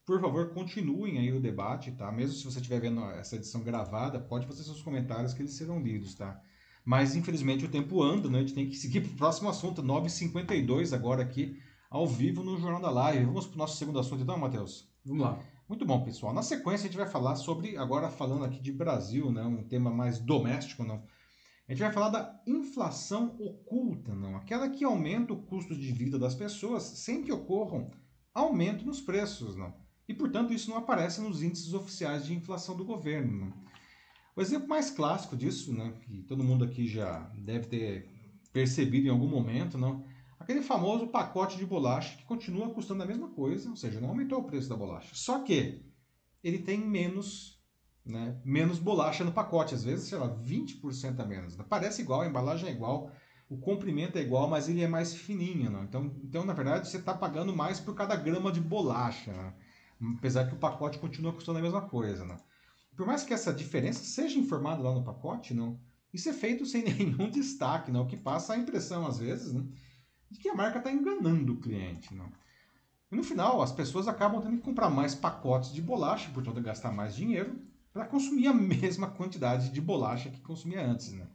por favor, continuem aí o debate, tá? Mesmo se você estiver vendo essa edição gravada, pode fazer seus comentários que eles serão lidos, tá? Mas, infelizmente, o tempo anda, né? A gente tem que seguir para o próximo assunto, 9h52 agora aqui, ao vivo no Jornal da Live. Vamos para o nosso segundo assunto então, Matheus? Vamos lá. Muito bom, pessoal. Na sequência, a gente vai falar sobre, agora falando aqui de Brasil, né? Um tema mais doméstico, não? A gente vai falar da inflação oculta, não? Aquela que aumenta o custo de vida das pessoas sem que ocorram aumento nos preços, não? E, portanto, isso não aparece nos índices oficiais de inflação do governo, não? O exemplo mais clássico disso, né, que todo mundo aqui já deve ter percebido em algum momento, não? Aquele famoso pacote de bolacha que continua custando a mesma coisa, ou seja, não aumentou o preço da bolacha. Só que ele tem menos, né, menos bolacha no pacote, às vezes, sei lá, 20% a menos. né? Parece igual, a embalagem é igual, o comprimento é igual, mas ele é mais fininho? Então, então na verdade, você está pagando mais por cada grama de bolacha, né? Apesar que o pacote continua custando a mesma coisa, né? Por mais que essa diferença seja informada lá no pacote, não, isso é feito sem <laughs> nenhum destaque, não, o que passa a impressão às vezes, né, de que a marca está enganando o cliente, não. E no final, as pessoas acabam tendo que comprar mais pacotes de bolacha, portanto gastar mais dinheiro para consumir a <laughs> mesma quantidade de bolacha que consumia antes, né?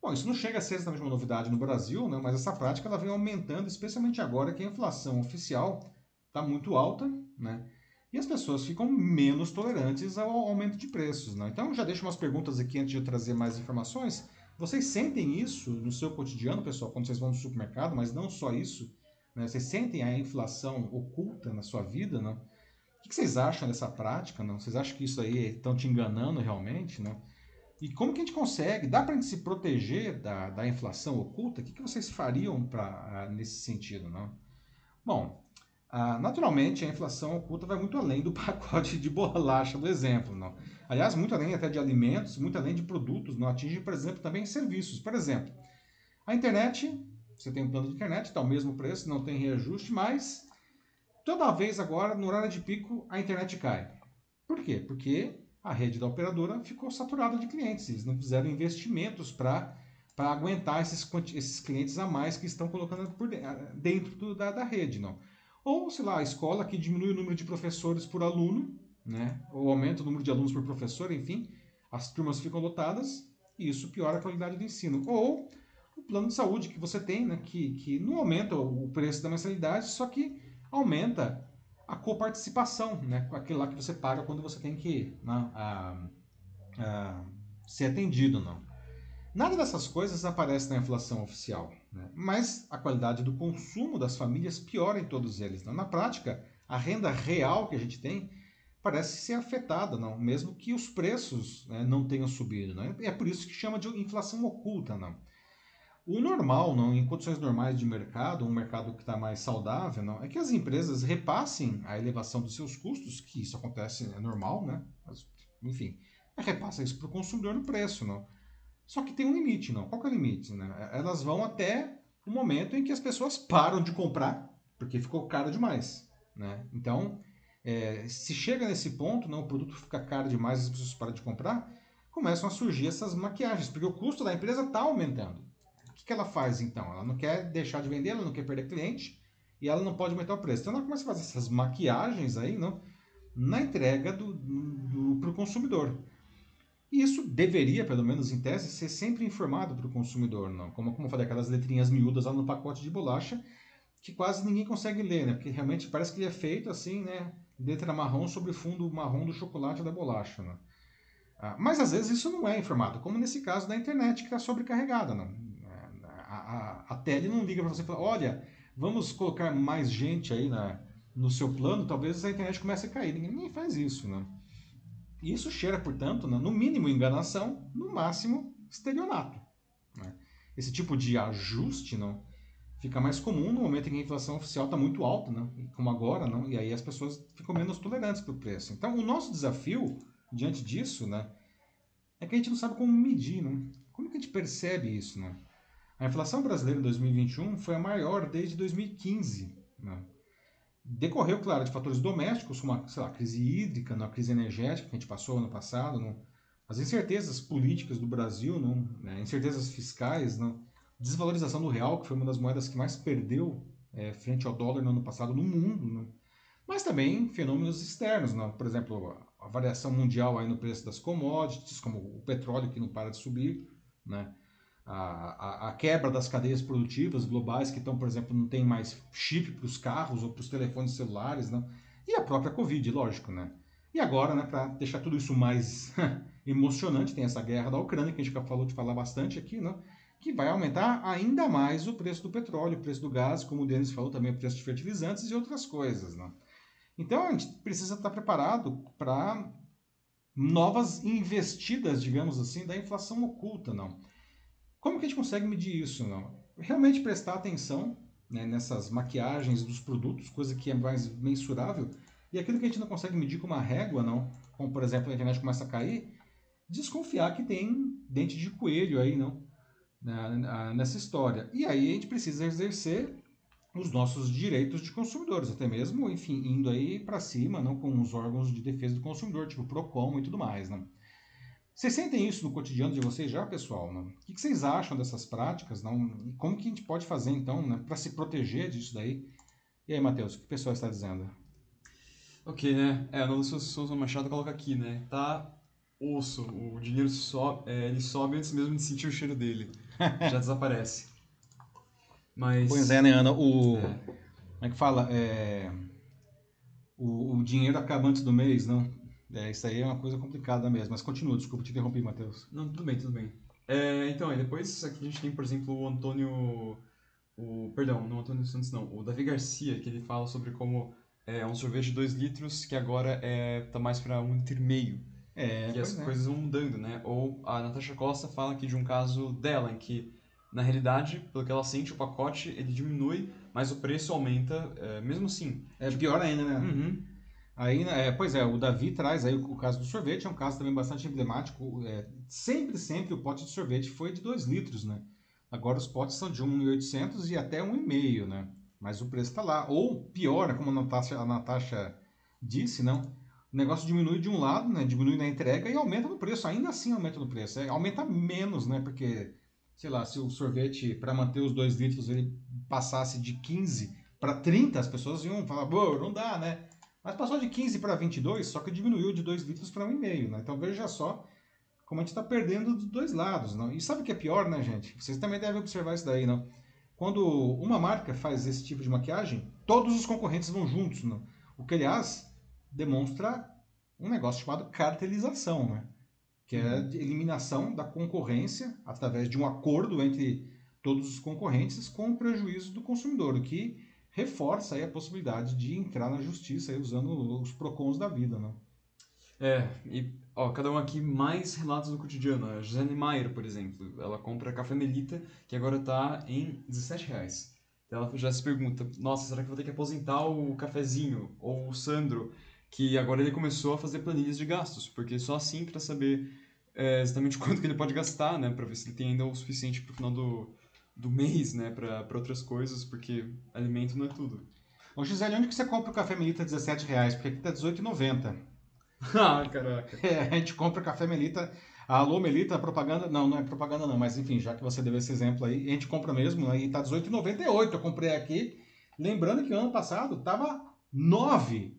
Bom, isso não chega a ser exatamente uma novidade no Brasil, né, mas essa prática ela vem aumentando, especialmente agora que a inflação oficial está muito alta, né? E as pessoas ficam menos tolerantes ao aumento de preços, né? Então, já deixo umas perguntas aqui antes de eu trazer mais informações. Vocês sentem isso no seu cotidiano, pessoal, quando vocês vão no supermercado, mas não só isso? Né? Vocês sentem a inflação oculta na sua vida, né? O que vocês acham dessa prática? Não? Vocês acham que isso aí estão te enganando realmente? Né? E como que a gente consegue? Dá para a gente se proteger da, da inflação oculta? O que, que vocês fariam pra, nesse sentido? Não? Bom, ah, naturalmente, a inflação oculta vai muito além do <laughs> pacote de bolacha do exemplo. Não? Aliás, muito além até de alimentos, muito além de produtos. Não atinge, por exemplo, também serviços. Por exemplo, a internet, você tem um plano de internet, está o mesmo preço, não tem reajuste, mas toda vez agora, no horário de pico, a internet cai. Por quê? Porque a rede da operadora ficou saturada de clientes. Eles não fizeram investimentos para aguentar esses, esses clientes a mais que estão colocando por dentro do, da, da rede. Não. Ou, sei lá, a escola que diminui o número de professores por aluno, né? ou aumenta o número de alunos por professor, enfim, as turmas ficam lotadas e isso piora a qualidade do ensino. Ou o plano de saúde que você tem, né? que, que não aumenta o preço da mensalidade, só que aumenta a coparticipação, né? aquilo lá que você paga quando você tem que né? a, a, ser atendido. Não. Nada dessas coisas aparece na inflação oficial, né? mas a qualidade do consumo das famílias piora em todos eles. Né? Na prática, a renda real que a gente tem parece ser afetada, não, mesmo que os preços né, não tenham subido. Né? É por isso que chama de inflação oculta. Não. O normal, não, em condições normais de mercado, um mercado que está mais saudável, não, é que as empresas repassem a elevação dos seus custos, que isso acontece, é normal, né? Mas, enfim, repassa isso para o consumidor no preço. Não. Só que tem um limite, não. Qual é o limite? Né? Elas vão até o momento em que as pessoas param de comprar, porque ficou caro demais. Né? Então, é, se chega nesse ponto, não, o produto fica caro demais, as pessoas param de comprar, começam a surgir essas maquiagens, porque o custo da empresa está aumentando. O que, que ela faz então? Ela não quer deixar de vender, ela não quer perder cliente e ela não pode aumentar o preço. Então ela começa a fazer essas maquiagens aí, não, na entrega do, do, para o consumidor. E isso deveria, pelo menos em tese, ser sempre informado para o consumidor, não? Como, como eu falei, aquelas letrinhas miúdas lá no pacote de bolacha que quase ninguém consegue ler, né? Porque realmente parece que ele é feito assim, né? letra marrom sobre fundo marrom do chocolate da bolacha. Né? Ah, mas às vezes isso não é informado, como nesse caso da internet que está sobrecarregada. Né? A, a, a tele não liga para você e fala, olha, vamos colocar mais gente aí na, no seu plano, talvez a internet comece a cair. Ninguém faz isso. Né? Isso cheira, portanto, né, no mínimo enganação, no máximo estelionato. Né? Esse tipo de ajuste não, fica mais comum no momento em que a inflação oficial está muito alta, né? como agora, não? e aí as pessoas ficam menos tolerantes para o preço. Então, o nosso desafio diante disso né, é que a gente não sabe como medir. Né? Como que a gente percebe isso? Né? A inflação brasileira em 2021 foi a maior desde 2015. Né? Decorreu, claro, de fatores domésticos, como a, sei lá, crise hídrica, a crise energética que a gente passou ano passado, não? as incertezas políticas do Brasil, não? Né? incertezas fiscais, não? desvalorização do real, que foi uma das moedas que mais perdeu é, frente ao dólar no ano passado no mundo, né? mas também fenômenos externos, né? por exemplo, a variação mundial aí no preço das commodities, como o petróleo que não para de subir, né? A, a, quebra das cadeias produtivas globais que estão, por exemplo, não tem mais chip para os carros ou para os telefones celulares, né? e a própria Covid, lógico. Né? E agora, né, para deixar tudo isso mais <laughs> emocionante, tem essa guerra da Ucrânia, que a gente já falou de falar bastante aqui, né? que vai aumentar ainda mais o preço do petróleo, o preço do gás, como o Denis falou também, o preço de fertilizantes e outras coisas. Né? Então a gente precisa estar preparado para novas investidas, digamos assim, da inflação oculta. Não? Como que a gente consegue medir isso? Não? Realmente prestar atenção né, nessas maquiagens dos produtos, coisa que é mais mensurável, e aquilo que a gente não consegue medir com uma régua, não, como por exemplo a internet começa a cair, desconfiar que tem dente de coelho aí, não? nessa história. E aí a gente precisa exercer os nossos direitos de consumidores, até mesmo, enfim, indo aí para cima, não com os órgãos de defesa do consumidor, tipo Procon e tudo mais, né? Vocês sentem isso no cotidiano de vocês já, pessoal? Né? O que vocês acham dessas práticas? Não? E como que a gente pode fazer, então, né, para se proteger disso daí? E aí, Matheus, o que o pessoal está dizendo? Ok, né? É, o Lúcio Souza Machado coloca aqui, né? Tá osso, o dinheiro sobe, é, ele sobe antes mesmo de sentir o cheiro dele. <laughs> Já desaparece. Mas... Pois é, né, Ana? O... É. Como é que fala? É... O, o dinheiro acaba antes do mês, não? É, isso aí é uma coisa complicada mesmo. Mas continua, desculpa te interromper, Matheus. Não, tudo bem, tudo bem. É, então, e depois aqui a gente tem, por exemplo, o Antônio... O, perdão, não o Antônio Santos, não. O Davi Garcia, que ele fala sobre como é um sorvete de 2 litros que agora é, tá mais para um litro e meio. É, que as é. coisas vão mudando, né? Ou a Natasha Costa fala aqui de um caso dela, em que, na realidade, pelo que ela sente, o pacote ele diminui, mas o preço aumenta é, mesmo assim. É tipo... pior ainda, né? Uhum. Aí, né, é, pois é, o Davi traz aí o, caso do sorvete, é um caso também bastante emblemático. É, sempre, sempre o pote de sorvete foi de 2 litros, né? Agora os potes são de 1.800 e até 1,5, né? Mas o preço está lá. Ou pior, como a Natasha, a Natasha disse, não? o negócio diminui de um lado, né? Diminui na entrega e aumenta no preço. Ainda assim aumenta no preço. É, aumenta menos, né? Porque, sei lá, se o sorvete, para manter os 2 litros, ele passasse de 15 para 30, as pessoas iam falar, pô, não dá, né? Mas passou de 15 para 22, só que diminuiu de 2 litros para 1,5, né? Então veja só como a gente está perdendo dos dois lados, não? E sabe o que é pior, né, gente? Vocês também devem observar isso daí, não? Quando uma marca faz esse tipo de maquiagem, todos os concorrentes vão juntos, não? O que, aliás, demonstra um negócio chamado cartelização, né? que é a uhum. eliminação da concorrência através de um acordo entre todos os concorrentes com o prejuízo do consumidor, o que reforça a possibilidade de entrar na justiça usando os PROCONs da vida. Né? É, e ó, cada um aqui mais relatos do cotidiano. A Jane Maier, por exemplo, ela compra café Melita, que agora tá em 17 reais. Ela já se pergunta, nossa, será que vou ter que aposentar o cafezinho? Ou o Sandro, que agora ele começou a fazer planilhas de gastos, porque só assim para saber é, exatamente <laughs> quanto que ele pode gastar, né, para ver se ele tem ainda o suficiente pro final do, do mês, né, para outras coisas, porque alimento não é tudo. Ô Gisele, onde que você compra o café Melita 17 reais? Porque aqui tá 18,90. <laughs> ah, caraca. É, a gente compra café Melita. Alô, Melita, propaganda. Não, não é propaganda, não, mas enfim, já que você deu esse exemplo aí, a gente compra mesmo, né? E tá 18,98. Eu comprei aqui. Lembrando que ano passado tava 9.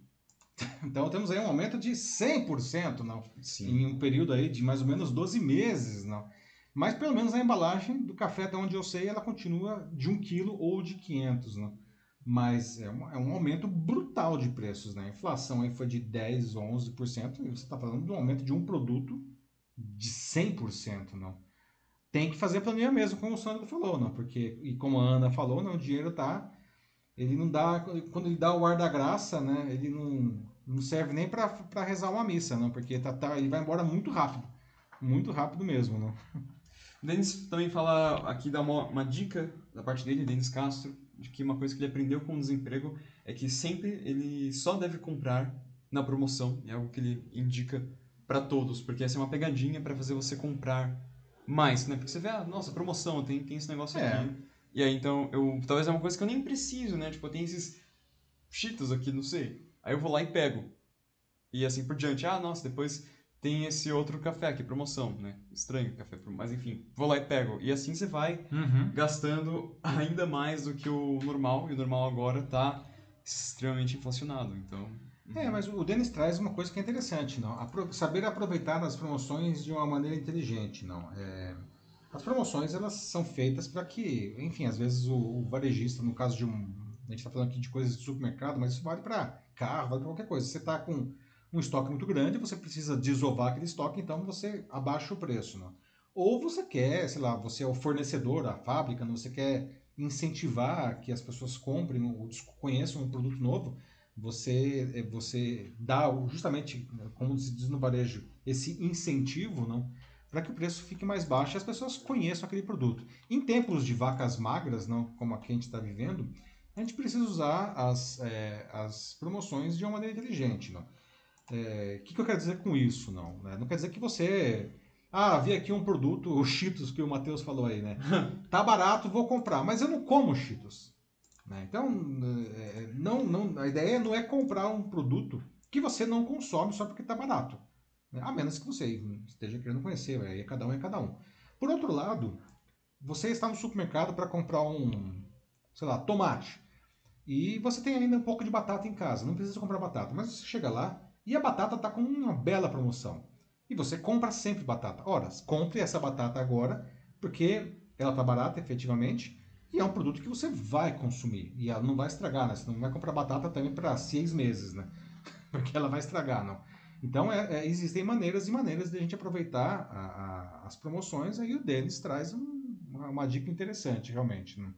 <laughs> Então temos aí um aumento de 100%, não? Sim. Em um período aí de mais ou menos 12 meses, não? Mas pelo menos a embalagem do café, até onde eu sei, ela continua de 1 kg ou de 500, não? Mas é um, é um aumento brutal de preços, né? A inflação aí foi de 10, 11%, e você está falando de um aumento de um produto de 100%, não? Tem que fazer planilha mesmo, como o Sandro falou, não? Porque, e como a Ana falou, não, o dinheiro tá... Ele não dá... Quando ele dá o ar da graça, né? Ele não, não serve nem para rezar uma missa, não? Porque tá, tá, ele vai embora muito rápido. Muito rápido mesmo, não? O Denis também fala aqui, dá uma, uma dica da parte dele, Denis Castro, de que uma coisa que ele aprendeu com o desemprego é que sempre ele só deve comprar na promoção. É algo que ele indica para todos, porque essa é uma pegadinha para fazer você comprar mais, né? Porque você vê, ah, nossa, promoção, tem, tem esse negócio É. aqui. E aí, então, eu talvez é uma coisa que eu nem preciso, né? Tipo, tem esses cheetos aqui, não sei. Aí eu vou lá e pego. E assim por diante. Ah, nossa, depois tem esse outro café aqui, promoção, né? Estranho, café, mas enfim, vou lá e pego. E assim você vai Uhum. gastando <laughs> ainda mais do que o normal, e o normal agora tá extremamente inflacionado, então... É, mas o Denis traz uma coisa que é interessante, não? Apro- saber aproveitar as promoções de uma maneira inteligente, não? É, as promoções elas são feitas para que, enfim, às vezes o, o varejista, no caso de um, a gente está falando aqui de coisas de supermercado, mas isso vale para carro, vale para qualquer coisa. Você está com um estoque muito grande, você precisa desovar aquele estoque, então você abaixa o preço, não? Ou você quer, sei lá, você é o fornecedor, a fábrica, não? você quer incentivar que as pessoas comprem ou conheçam um produto novo, você eh, você dá justamente, como se diz no varejo, esse incentivo, não, para que o preço fique mais baixo e as pessoas conheçam aquele produto. Em tempos de vacas magras, não, como a que a gente está vivendo, a gente precisa usar as, eh, as promoções de uma maneira inteligente, não. O que, que eu quero dizer com isso, não? né? Não quer dizer que você ah, vi aqui um produto, o Cheetos que o Matheus falou aí, né? <laughs> Tá barato, vou comprar, mas eu não como Cheetos. né? Então, é, não, não, a ideia não é comprar um produto que você não consome só porque tá barato. né? A menos que você esteja querendo conhecer, aí é cada um é cada um. Por outro lado, você está no supermercado para comprar um, sei lá, tomate. E você tem ainda um pouco de batata em casa, não precisa comprar batata, mas você chega lá e a batata está com uma bela promoção. E você compra sempre batata. Ora, compre essa batata agora, porque ela está barata efetivamente, e é um produto que você vai consumir. E ela não vai estragar, né? Você não vai comprar batata também para seis meses, né? <laughs> Porque ela vai estragar, não. Então, é- é- existem maneiras e maneiras de a gente aproveitar a- a- as promoções. Aí o Denis traz um- uma, uma dica interessante, realmente. Né?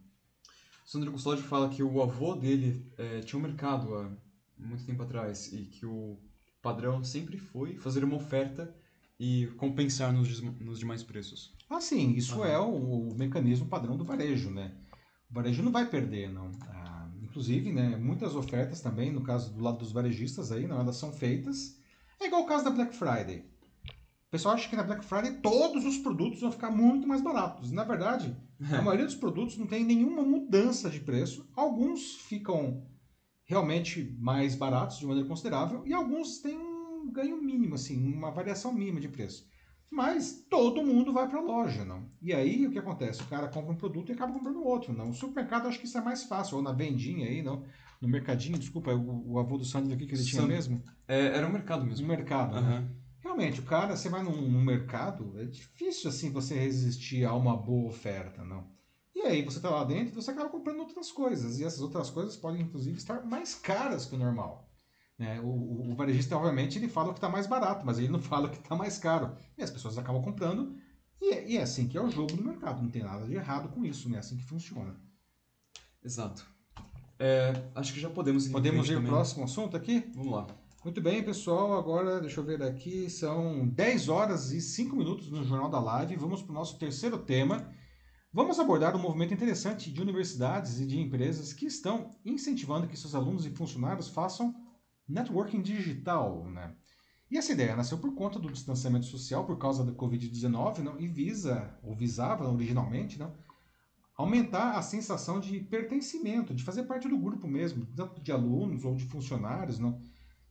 Sandro Custódio fala que o avô dele eh, tinha um mercado há muito tempo atrás e que o padrão sempre foi fazer uma oferta e compensar nos, nos demais preços. Ah, sim, isso é o, o mecanismo padrão do varejo, né? O varejo não vai perder, não. Ah, inclusive, né, muitas ofertas também, no caso do lado dos varejistas aí, não, elas são feitas. É igual o caso da Black Friday. O pessoal acha que na Black Friday todos os produtos vão ficar muito mais baratos. Na verdade, <laughs> a maioria dos produtos não tem nenhuma mudança de preço. Alguns ficam realmente mais baratos de maneira considerável e alguns têm um ganho mínimo, assim, uma variação mínima de preço. Mas todo mundo vai para a loja, não? E aí o que acontece? O cara compra um produto e acaba comprando outro, não? No supermercado acho que isso é mais fácil, ou na vendinha aí, não? No mercadinho, desculpa, o, o avô do Sandro aqui que ele tinha mesmo? É, era um mercado mesmo. mercado, né? Aham. Realmente, o cara, você vai num, num mercado, é difícil assim você resistir a uma boa oferta, não? E aí você tá lá dentro e você acaba comprando outras coisas. E essas outras coisas podem, inclusive, estar mais caras que o normal. né? O, o, o varejista, obviamente, ele fala que está mais barato, mas ele não <laughs> fala que está mais caro. E as pessoas acabam comprando. E é, e é assim que é o jogo do mercado. Não tem nada de errado com isso, né? É assim que funciona. Exato. É, acho que já podemos ir em Podemos ir ao também. próximo assunto aqui? Vamos lá. Muito bem, pessoal. Agora, deixa eu ver aqui, são 10 horas e 5 minutos no Jornal da Live. Vamos para o nosso terceiro tema. Vamos abordar um movimento interessante de universidades e de empresas que estão incentivando que seus alunos e funcionários façam networking digital. Né? E essa ideia nasceu por conta do distanciamento social por causa da Covid-19 e visa, ou visava originalmente, não, aumentar a sensação de pertencimento, de fazer parte do grupo mesmo, tanto de alunos ou de funcionários, não,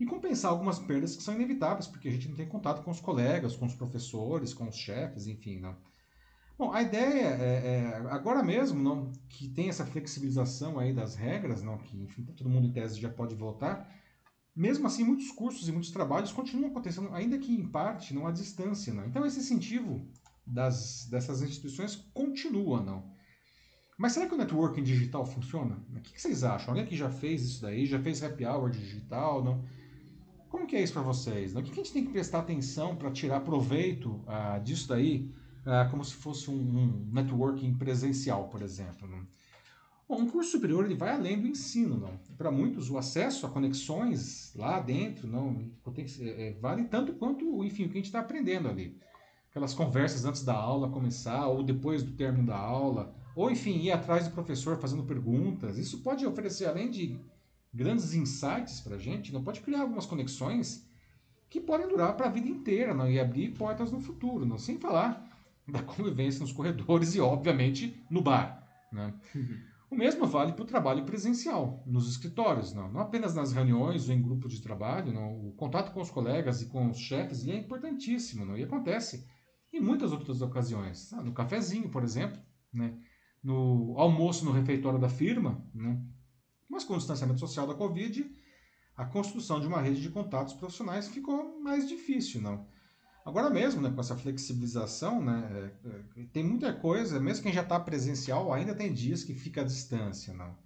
e compensar algumas perdas que são inevitáveis, porque a gente não tem contato com os colegas, com os professores, com os chefes, enfim. Não. Bom, a ideia é, é, agora mesmo não, que tem essa flexibilização aí das regras, não, que enfim, todo mundo em tese já pode voltar, mesmo assim muitos cursos e muitos trabalhos continuam acontecendo, ainda que em parte não à distância. Não. Então esse incentivo das, dessas instituições continua. Não. Mas será que o networking digital funciona? O que vocês acham? Alguém que já fez isso daí, já fez happy hour digital? Não? Como que é isso para vocês? O que a gente tem que prestar atenção para tirar proveito uh, disso daí, uh, como se fosse um, um, networking presencial, por exemplo? Não? Bom, um curso superior ele vai além do ensino, não? Para muitos, o acesso a conexões lá dentro não é, vale tanto quanto, enfim, o que a gente está aprendendo ali. Aquelas conversas antes da aula começar ou depois do término da aula, ou enfim, ir atrás do professor fazendo perguntas. Isso pode oferecer, além de grandes insights para a gente, não pode criar algumas conexões que podem durar para a vida inteira não? e abrir portas no futuro, não? sem falar <laughs> da convivência nos corredores e, obviamente, no bar. Né? O mesmo vale para o trabalho presencial, nos escritórios, não, não apenas nas reuniões ou em grupos de trabalho. Não. O contato com os colegas e com os chefes é importantíssimo não? e acontece em muitas outras ocasiões. No cafezinho, por exemplo, né? no almoço no refeitório da firma, né? Mas com o distanciamento social da Covid, a construção de uma rede de contatos profissionais ficou mais difícil, não? Agora mesmo, né, com essa flexibilização, né, é, é, tem muita coisa, mesmo quem já está presencial, ainda tem dias que fica à distância, não?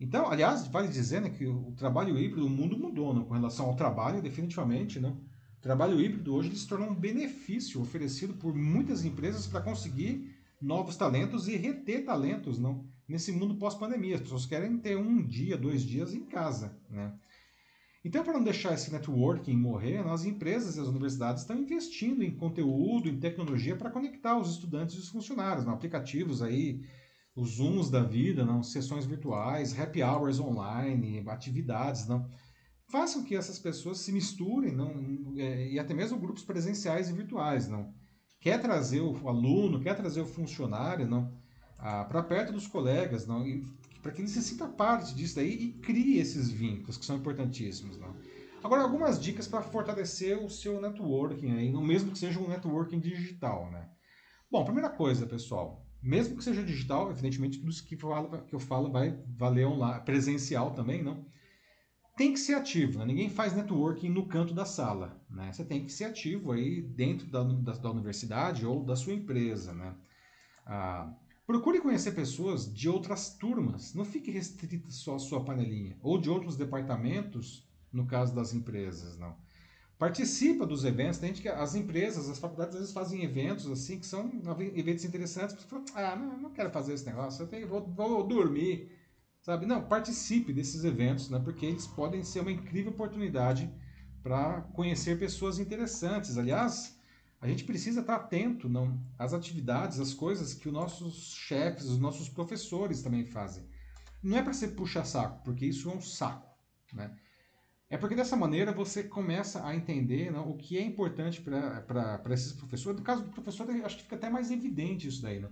Então, aliás, vale dizer né, que o trabalho híbrido, o mundo mudou não? com relação ao trabalho, definitivamente, não? O trabalho híbrido hoje se tornou um benefício oferecido por muitas empresas para conseguir novos talentos e reter talentos, não? nesse mundo pós-pandemia. As pessoas querem ter um dia, dois dias em casa. Né? Então, para não deixar esse networking morrer, as empresas e as universidades estão investindo em conteúdo, em tecnologia para conectar os estudantes e os funcionários, não? aplicativos aí, os Zooms da vida, não? sessões virtuais, happy hours online, atividades. Não? Façam que essas pessoas se misturem não? É, e até mesmo grupos presenciais e virtuais. Não? Quer trazer o aluno, quer trazer o funcionário, não? ah, para perto dos colegas, não? Para que ele se sinta parte disso daí e crie esses vínculos que são importantíssimos. Não? Agora, algumas dicas para fortalecer o seu networking, aí, mesmo que seja um networking digital. Né? Bom, primeira coisa, pessoal, mesmo que seja digital, evidentemente tudo isso que, que eu falo vai valer online, presencial também, não? Tem que ser ativo, né? ninguém faz networking no canto da sala. Né? Você tem que ser ativo aí dentro da, da, da universidade ou da sua empresa. Né? Ah, Procure conhecer pessoas de outras turmas, não fique restrita só à sua panelinha, ou de outros departamentos, no caso das empresas, não. Participa dos eventos, tem gente que as empresas, as faculdades às vezes fazem eventos assim, que são eventos interessantes, você fala, ah, não, não quero fazer esse negócio, eu tenho, vou, vou dormir, sabe? Não, participe desses eventos, né, porque eles podem ser uma incrível oportunidade para conhecer pessoas interessantes. Aliás, a gente precisa estar atento não, às atividades, às coisas que os nossos chefes, os nossos professores também fazem. Não é para ser puxa-saco, porque isso é um saco. Né? É porque dessa maneira você começa a entender não, o que é importante para esses professores. No caso do professor, acho que fica até mais evidente isso daí. Não?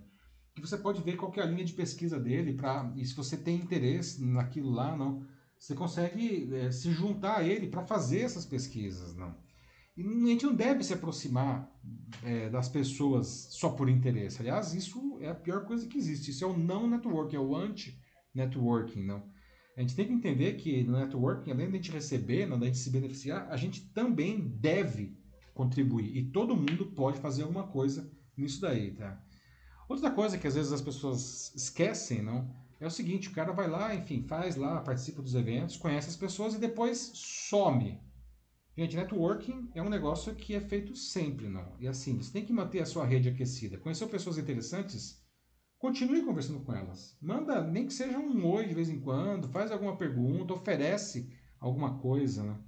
Que você pode ver qual é a linha de pesquisa dele, pra, e se você tem interesse naquilo lá, não, você consegue é, se juntar a ele para fazer essas pesquisas. Não? E a gente não deve se aproximar é, das pessoas só por interesse. Aliás, isso é a pior coisa que existe. Isso é o não networking, é o anti-networking. Não? A gente tem que entender que no networking, além de a gente receber, não, da gente se beneficiar, a gente também deve contribuir. E todo mundo pode fazer alguma coisa nisso daí. Tá? Outra coisa que às vezes as pessoas esquecem, não? É o seguinte, o cara vai lá, enfim, faz lá, participa dos eventos, conhece as pessoas e depois some Gente, networking é um negócio que é feito sempre, não. E assim, você tem que manter a sua rede aquecida. Conheceu pessoas interessantes? Continue conversando com elas. Manda, nem que seja um oi de vez em quando, faz alguma pergunta, oferece alguma coisa, né?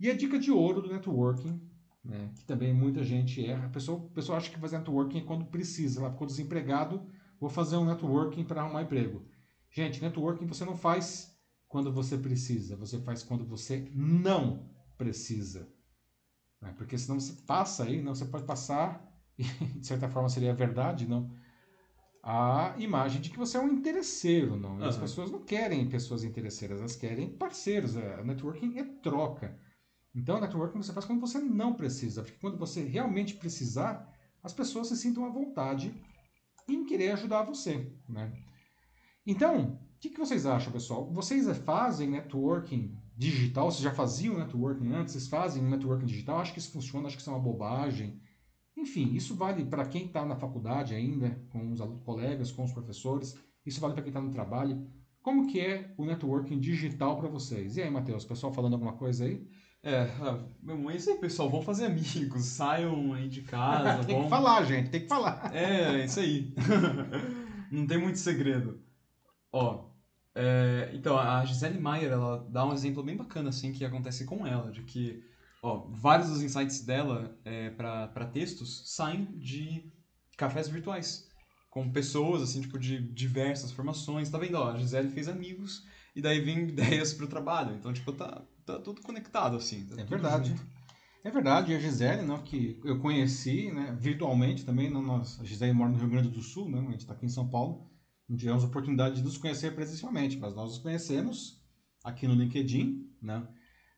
E a dica de ouro do networking, né, que também muita gente erra. A pessoa, a pessoa acha que fazer networking é quando precisa. Ela ficou desempregado, vou fazer um networking para arrumar emprego. Gente, networking você não faz quando você precisa, você faz quando você não precisa. Né? Porque senão você passa aí, não, você pode passar, <laughs> e de certa forma seria verdade, não? A imagem de que você é um interesseiro, não? As pessoas não querem pessoas interesseiras, elas querem parceiros. O networking é troca. Então, networking você faz quando você não precisa, porque quando você realmente precisar, as pessoas se sintam à vontade em querer ajudar você, né? Então, o que, que vocês acham, pessoal? Vocês fazem networking digital? Vocês já faziam networking antes? Vocês fazem networking digital? Acho que isso funciona, acho que isso é uma bobagem. Enfim, isso vale para quem está na faculdade ainda, com os colegas, com os professores. Isso vale para quem está no trabalho. Como que é o networking digital para vocês? E aí, Matheus, pessoal falando alguma coisa aí? É, ah, meu, é isso aí, pessoal. Vão fazer amigos, saiam aí de casa. <laughs> tem vão... que falar, gente, tem que falar. É, é isso aí. <laughs> Não tem muito segredo. Ó, é, então, a Gisele Maier, ela dá um exemplo bem bacana, assim, que acontece com ela, de que, ó, vários dos insights dela é, para textos saem de cafés virtuais, com pessoas, assim, tipo, de diversas formações. Tá vendo, ó, a Gisele fez amigos, e daí vem <laughs> ideias pro trabalho. Então, tipo, tá, tá tudo conectado, assim. Tá é verdade. Junto. É verdade, e a Gisele, né, que eu conheci, né, virtualmente também, né, nós, a Gisele mora no Rio Grande do Sul, né, a gente está aqui em São Paulo, não tivemos oportunidade de nos conhecer presencialmente, mas nós nos conhecemos aqui no LinkedIn, né?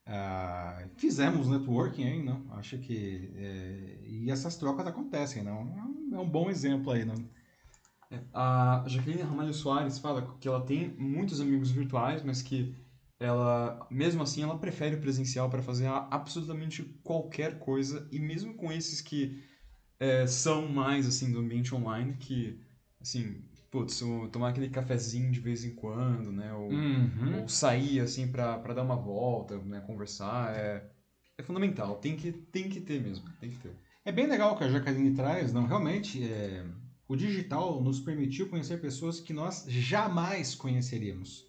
Ah, fizemos networking aí, não? Acho que é, e essas trocas acontecem, não? É um, é um bom exemplo aí, não? É, a Jaqueline Ramalho Soares fala que ela tem muitos amigos virtuais, mas que ela, mesmo assim, ela prefere o presencial para fazer absolutamente qualquer coisa, e mesmo com esses que é, são mais assim do ambiente online, que assim putz, tomar aquele cafezinho de vez em quando, né? Ou, uhum. ou sair, assim, pra, pra dar uma volta, né? Conversar, é, é fundamental. Tem que, tem que ter mesmo, tem que ter. É bem legal o que a Jaqueline traz, não? Realmente, é, o digital nos permitiu conhecer pessoas que nós jamais conheceríamos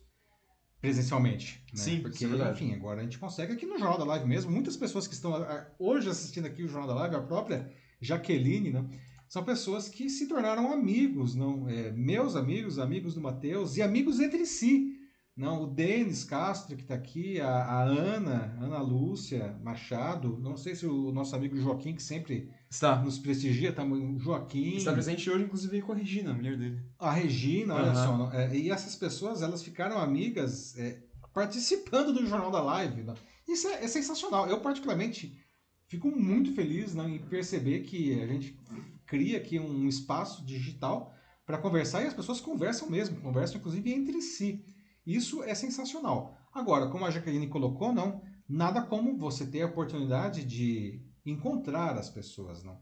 presencialmente. Né? Sim, porque, é enfim, agora a gente consegue aqui no Jornal da Live mesmo. Muitas pessoas que estão hoje assistindo aqui o Jornal da Live, a própria Jaqueline, né? São pessoas que se tornaram amigos, não é, meus amigos, amigos do Matheus e amigos entre si. Não, o Denis Castro, que está aqui, a, a, Ana, Ana Lúcia Machado, não sei se o nosso amigo Joaquim, que sempre está nos prestigia, tá, Joaquim. Está presente hoje, inclusive, com a Regina, a mulher dele. A Regina, olha só. É, e essas pessoas, elas ficaram amigas é, participando do Jornal da Live. Não? Isso é, é, sensacional. Eu, particularmente, fico muito feliz não, em perceber que a gente cria aqui um espaço digital para conversar e as pessoas conversam mesmo, conversam inclusive entre si. Isso é sensacional. Agora, como a Jaqueline colocou, não, nada como você ter a oportunidade de encontrar as pessoas, não.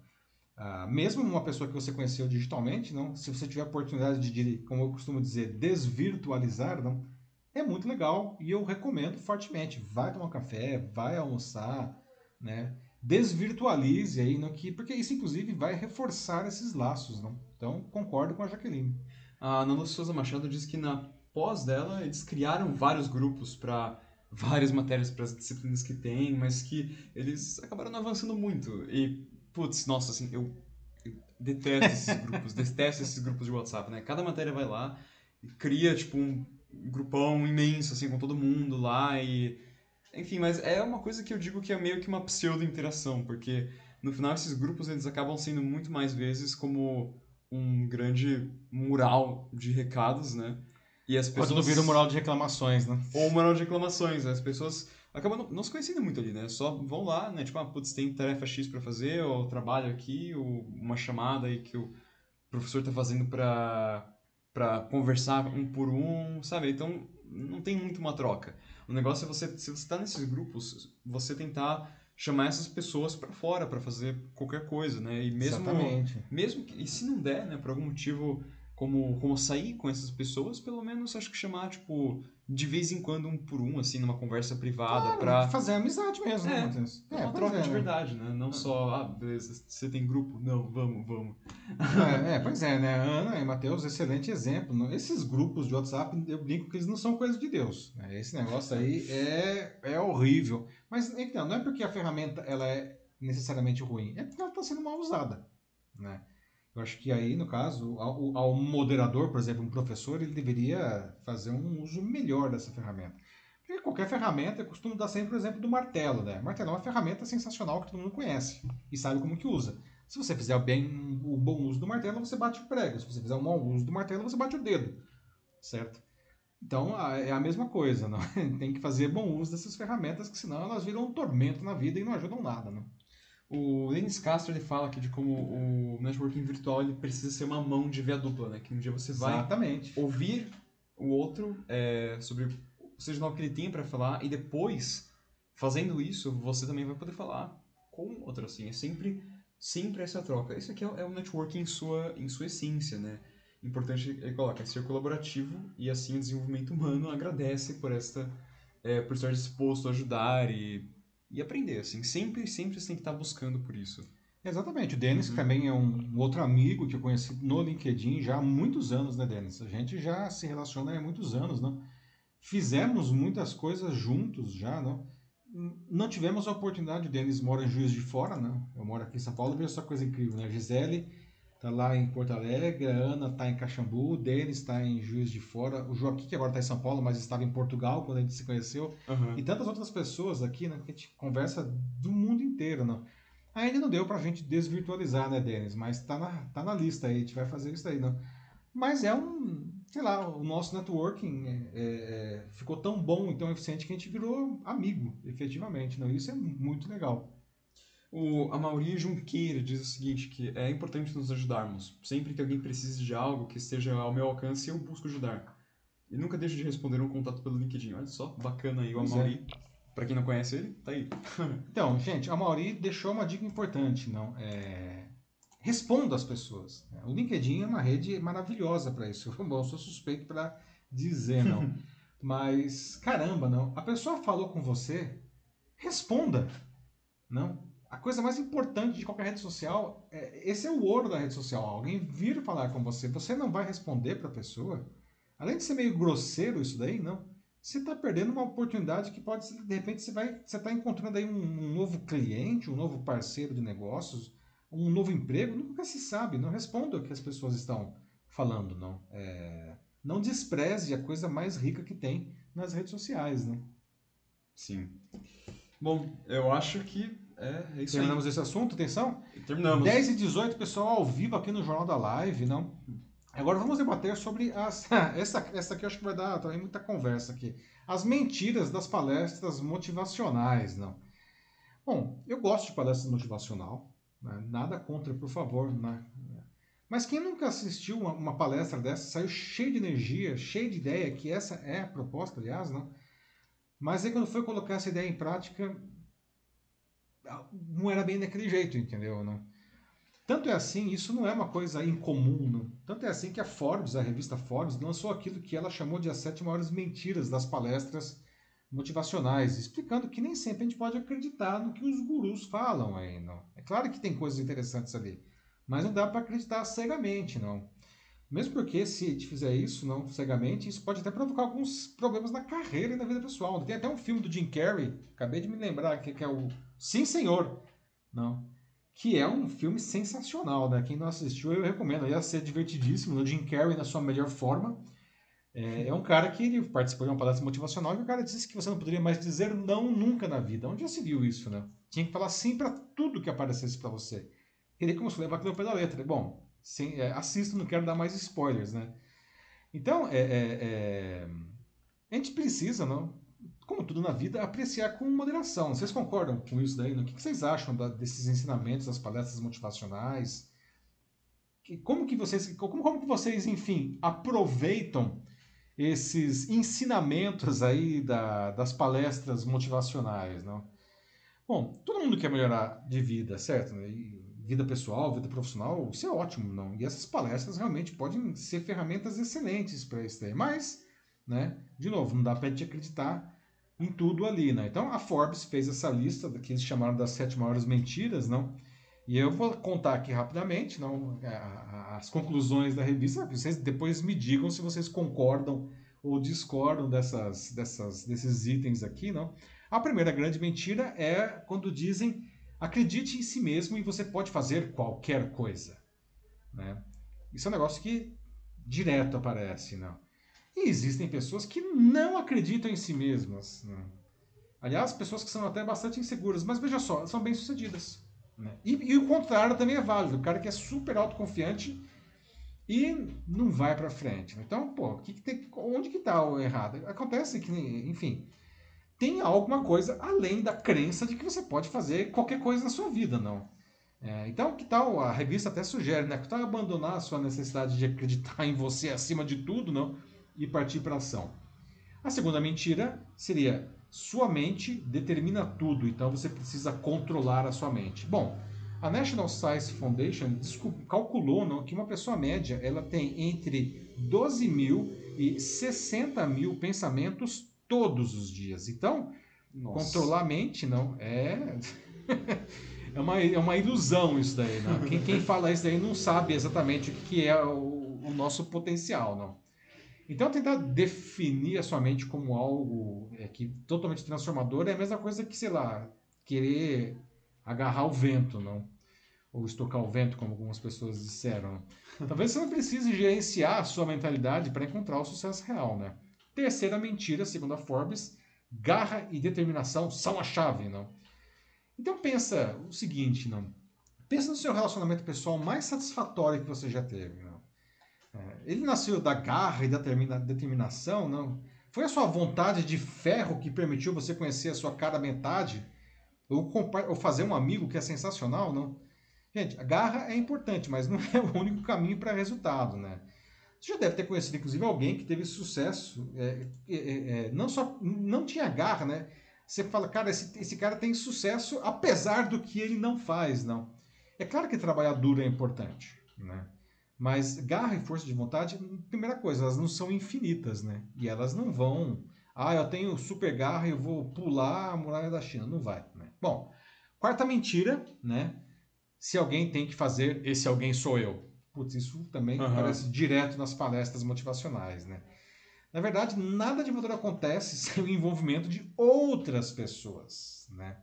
Ah, mesmo uma pessoa que você conheceu digitalmente, não, se você tiver a oportunidade de, como eu costumo dizer, desvirtualizar, não, é muito legal e eu recomendo fortemente. Vai tomar café, vai almoçar, né? Desvirtualize aí, não, que, porque isso inclusive vai reforçar esses laços. Não? Então, concordo com a Jaqueline. A Nana Souza Machado diz que na pós dela eles criaram vários grupos para várias matérias para as disciplinas que tem, mas que eles acabaram não avançando muito. E, putz, nossa, assim, eu, eu detesto esses <laughs> grupos, detesto esses grupos de WhatsApp, né? Cada matéria vai lá e cria, tipo, um grupão imenso, assim, com todo mundo lá e enfim, mas é uma coisa que eu digo que é meio que uma pseudo-interação, porque no final esses grupos eles acabam sendo muito mais vezes como um grande mural de recados, né? E as pessoas... Um mural de reclamações, né? Ou um mural de reclamações, né? As pessoas acabam não, não, se conhecendo muito ali, né? Só vão lá, né? Tipo, ah, putz, tem tarefa X para fazer, ou trabalho aqui, ou uma chamada aí que o professor tá fazendo para para conversar um por um, sabe? Então, não tem muito uma troca. O negócio é você, se você está nesses grupos, você tentar chamar essas pessoas para fora para fazer qualquer coisa, né? E mesmo Exatamente. mesmo e se não der, né, por algum motivo como como sair com essas pessoas, pelo menos acho que chamar tipo de vez em quando um por um assim numa conversa privada claro, para fazer amizade mesmo, é, né, É, uma troca é, de verdade, né? Não é. só, ah, beleza, você tem grupo? Não, vamos, vamos. É, é, pois é, né? Ana e Matheus, excelente exemplo. Esses grupos de WhatsApp, eu brinco que eles não são coisa de Deus. Né? Esse negócio aí é, é horrível. Mas então, não é porque a ferramenta ela é necessariamente ruim, é porque ela está sendo mal usada. Né? Eu acho que aí, no caso, ao, ao, moderador, por exemplo, um professor, ele deveria fazer um uso melhor dessa ferramenta. Porque qualquer ferramenta, eu costumo dar sempre o exemplo do martelo. Né? Martelo é uma ferramenta sensacional que todo mundo conhece e sabe como que usa. Se você fizer bem o bom uso do martelo, você bate o prego. Se você fizer um mau uso do martelo, você bate o dedo. Certo? Então é a mesma coisa, <laughs> não? tem que fazer bom uso dessas ferramentas, que senão elas viram um tormento na vida e não ajudam nada. Não? O Denis Castro ele fala aqui de como o networking virtual ele precisa ser uma mão de via dupla, né? Que um dia você vai Exatamente. ouvir o outro é, sobre seja o que ele tem para falar e depois, fazendo isso, você também vai poder falar com o outro, assim. É sempre, sempre essa troca. Isso aqui é, é o networking em sua, em sua essência, né? importante ele coloca ser colaborativo e assim o desenvolvimento humano agradece por esta é, por estar disposto a ajudar e, e aprender assim. Sempre sempre você tem que estar buscando por isso. Exatamente. O Denis uhum. também é um, outro amigo que eu conheci no LinkedIn já há muitos anos né Denis a gente já se relaciona há muitos anos não fizemos muitas coisas juntos já não não tivemos a oportunidade o Denis mora em Juiz de Fora não eu moro aqui em São Paulo veja essa coisa incrível né? Gisele está lá em Porto Alegre, a Ana está em Caxambu, o Denis está em Juiz de Fora, o Joaquim, que agora está em São Paulo, mas estava em Portugal quando a gente se conheceu, uhum. e tantas outras pessoas aqui, né, que a gente conversa do mundo inteiro, não. Ainda não deu para a gente desvirtualizar, né, Denis? Mas está na, tá na lista aí, a gente vai fazer isso aí, não. Mas é um, sei lá, o nosso networking é, é, é ficou tão bom e tão eficiente que a gente virou amigo, efetivamente, não. Isso é muito legal. O Amaury Junqueira diz o seguinte, que é importante nos ajudarmos. Sempre que alguém precise de algo que esteja ao meu alcance, eu busco ajudar. E nunca deixo de responder um contato pelo LinkedIn. Olha só, bacana aí o Amaury. É. Para quem não conhece ele, tá aí. <laughs> então, gente, a Amaury deixou uma dica importante, não? É... Responda às pessoas. Né? O LinkedIn é uma rede maravilhosa para isso. Bom, <laughs> eu sou suspeito para dizer, não. <laughs> Mas, caramba, não. A pessoa falou com você, responda. Não? A coisa mais importante de qualquer rede social, é, esse é o ouro da rede social. Alguém vir falar com você, você não vai responder para a pessoa. Além de ser meio grosseiro isso daí, não. Você está perdendo uma oportunidade que pode ser, de repente, você vai, você está encontrando aí um, um, novo cliente, um novo parceiro de negócios, um novo emprego, nunca se sabe. Não responda o que as pessoas estão falando, não. É, não despreze a coisa mais rica que tem nas redes sociais, né? Sim. Bom, eu acho que é, é isso Terminamos aí. esse assunto, atenção? Terminamos. 10 e 18, pessoal, ao vivo aqui no Jornal da Live, não? Agora vamos debater sobre as. <laughs> Essa, essa aqui eu acho que vai dar também muita conversa aqui. As mentiras das palestras motivacionais, não? Bom, eu gosto de palestras motivacional, né? nada contra, por favor, né? Mas quem nunca assistiu uma, uma, palestra dessa, saiu cheio de energia, cheio de ideia, que essa é a proposta, aliás, não? Mas aí quando foi colocar essa ideia em prática, não era bem daquele jeito, entendeu? Não? Tanto é assim, isso não é uma coisa incomum. Não? Tanto é assim que a Forbes, a revista Forbes, lançou aquilo que ela chamou de as sete maiores mentiras das palestras motivacionais, explicando que nem sempre a gente pode acreditar no que os gurus falam aí, não. É claro que tem coisas interessantes ali, mas não dá para acreditar cegamente, não. Mesmo porque se a gente fizer isso, não cegamente, isso pode até provocar alguns problemas na carreira e na vida pessoal. Tem até um filme do Jim Carrey, acabei de me lembrar, que é o Sim Senhor, não, que é um filme sensacional, né? Quem não assistiu, eu recomendo. Ia ser divertidíssimo, o Jim Carrey na sua melhor forma. É, é, um cara que ele participou de uma palestra motivacional e o cara disse que você não poderia mais dizer não nunca na vida. Onde já se viu isso, né? Tinha que falar sim para tudo que aparecesse para você. Ele começou a levar aquilo pé da letra. Bom, sim, é, assisto, não quero dar mais spoilers, né? Então, é, é, é a gente precisa, não? Como tudo na vida, apreciar com moderação. Vocês concordam com isso daí? O que vocês acham desses ensinamentos, das palestras motivacionais? Como que vocês, como, como que vocês, enfim, aproveitam esses ensinamentos aí da, das palestras motivacionais, não? Bom, todo mundo quer melhorar de vida, certo? E vida pessoal, vida profissional, isso é ótimo, não? E essas palestras realmente podem ser ferramentas excelentes para isso daí. Mas, né, de novo, não dá para te acreditar em tudo ali, né? Então a Forbes fez essa lista que eles chamaram das sete maiores mentiras, não? E eu vou contar aqui rapidamente, não, as conclusões da revista. Vocês depois me digam se vocês concordam ou discordam dessas, dessas, desses itens aqui, não? A primeira grande mentira é quando dizem acredite em si mesmo e você pode fazer qualquer coisa. Né? Isso é um negócio que direto aparece. Não? E existem pessoas que não acreditam em si mesmas. Né? Aliás, pessoas que são até bastante inseguras, mas veja só, são bem-sucedidas. Né? E, e, o contrário também é válido. O cara que é super autoconfiante e não vai para frente. Né? Então, pô, que que tem, onde que tá o errado? Acontece que, enfim, tem alguma coisa além da crença de que você pode fazer qualquer coisa na sua vida, não. É, então, que tal? A revista até sugere, né? Que tal abandonar a sua necessidade de acreditar <laughs> em você acima de tudo, não? E partir para ação. A segunda mentira seria sua mente determina tudo, então você precisa controlar a sua mente. Bom, a National Science Foundation calculou não, que uma pessoa média ela tem entre 12 mil e 60 mil pensamentos todos os dias. Então, Nossa. controlar a mente não é <laughs> é uma, é uma ilusão isso daí. Não? Quem, quem fala isso daí não sabe exatamente o que é o, o nosso potencial, não. Então, tentar definir a sua mente como algo é, que totalmente transformador é a mesma coisa que, sei lá, querer agarrar o vento, não? Ou estocar o vento, como algumas pessoas disseram. Talvez você não precise gerenciar a sua mentalidade para encontrar o sucesso real, né? Terceira mentira, segundo a Forbes, garra e determinação são a chave, não? Então pensa o seguinte, não? Pensa no seu relacionamento pessoal mais satisfatório que você já teve, não? É, ele nasceu da garra e da determinação, não? Foi a sua vontade de ferro que permitiu você conhecer a sua cara metade? Ou, ou fazer um amigo que é sensacional, não? Gente, a garra é importante, mas não <laughs> é o único caminho para resultado, né? Você já deve ter conhecido, inclusive, alguém que teve sucesso, é, é, é, não só não tinha garra, né? Você fala, cara, esse, esse cara tem sucesso apesar do que ele não faz, não. É claro que trabalhar duro é importante, né? Mas garra e força de vontade, primeira coisa, elas não são infinitas, né? E elas não vão. Ah, eu tenho super garra e eu vou pular a muralha da China. Não vai, né? Bom, quarta mentira, né? Se alguém tem que fazer, esse alguém sou eu. Putz, isso também uhum. aparece direto nas palestras motivacionais, né? Na verdade, nada de motor acontece <laughs> sem o envolvimento de outras pessoas, né?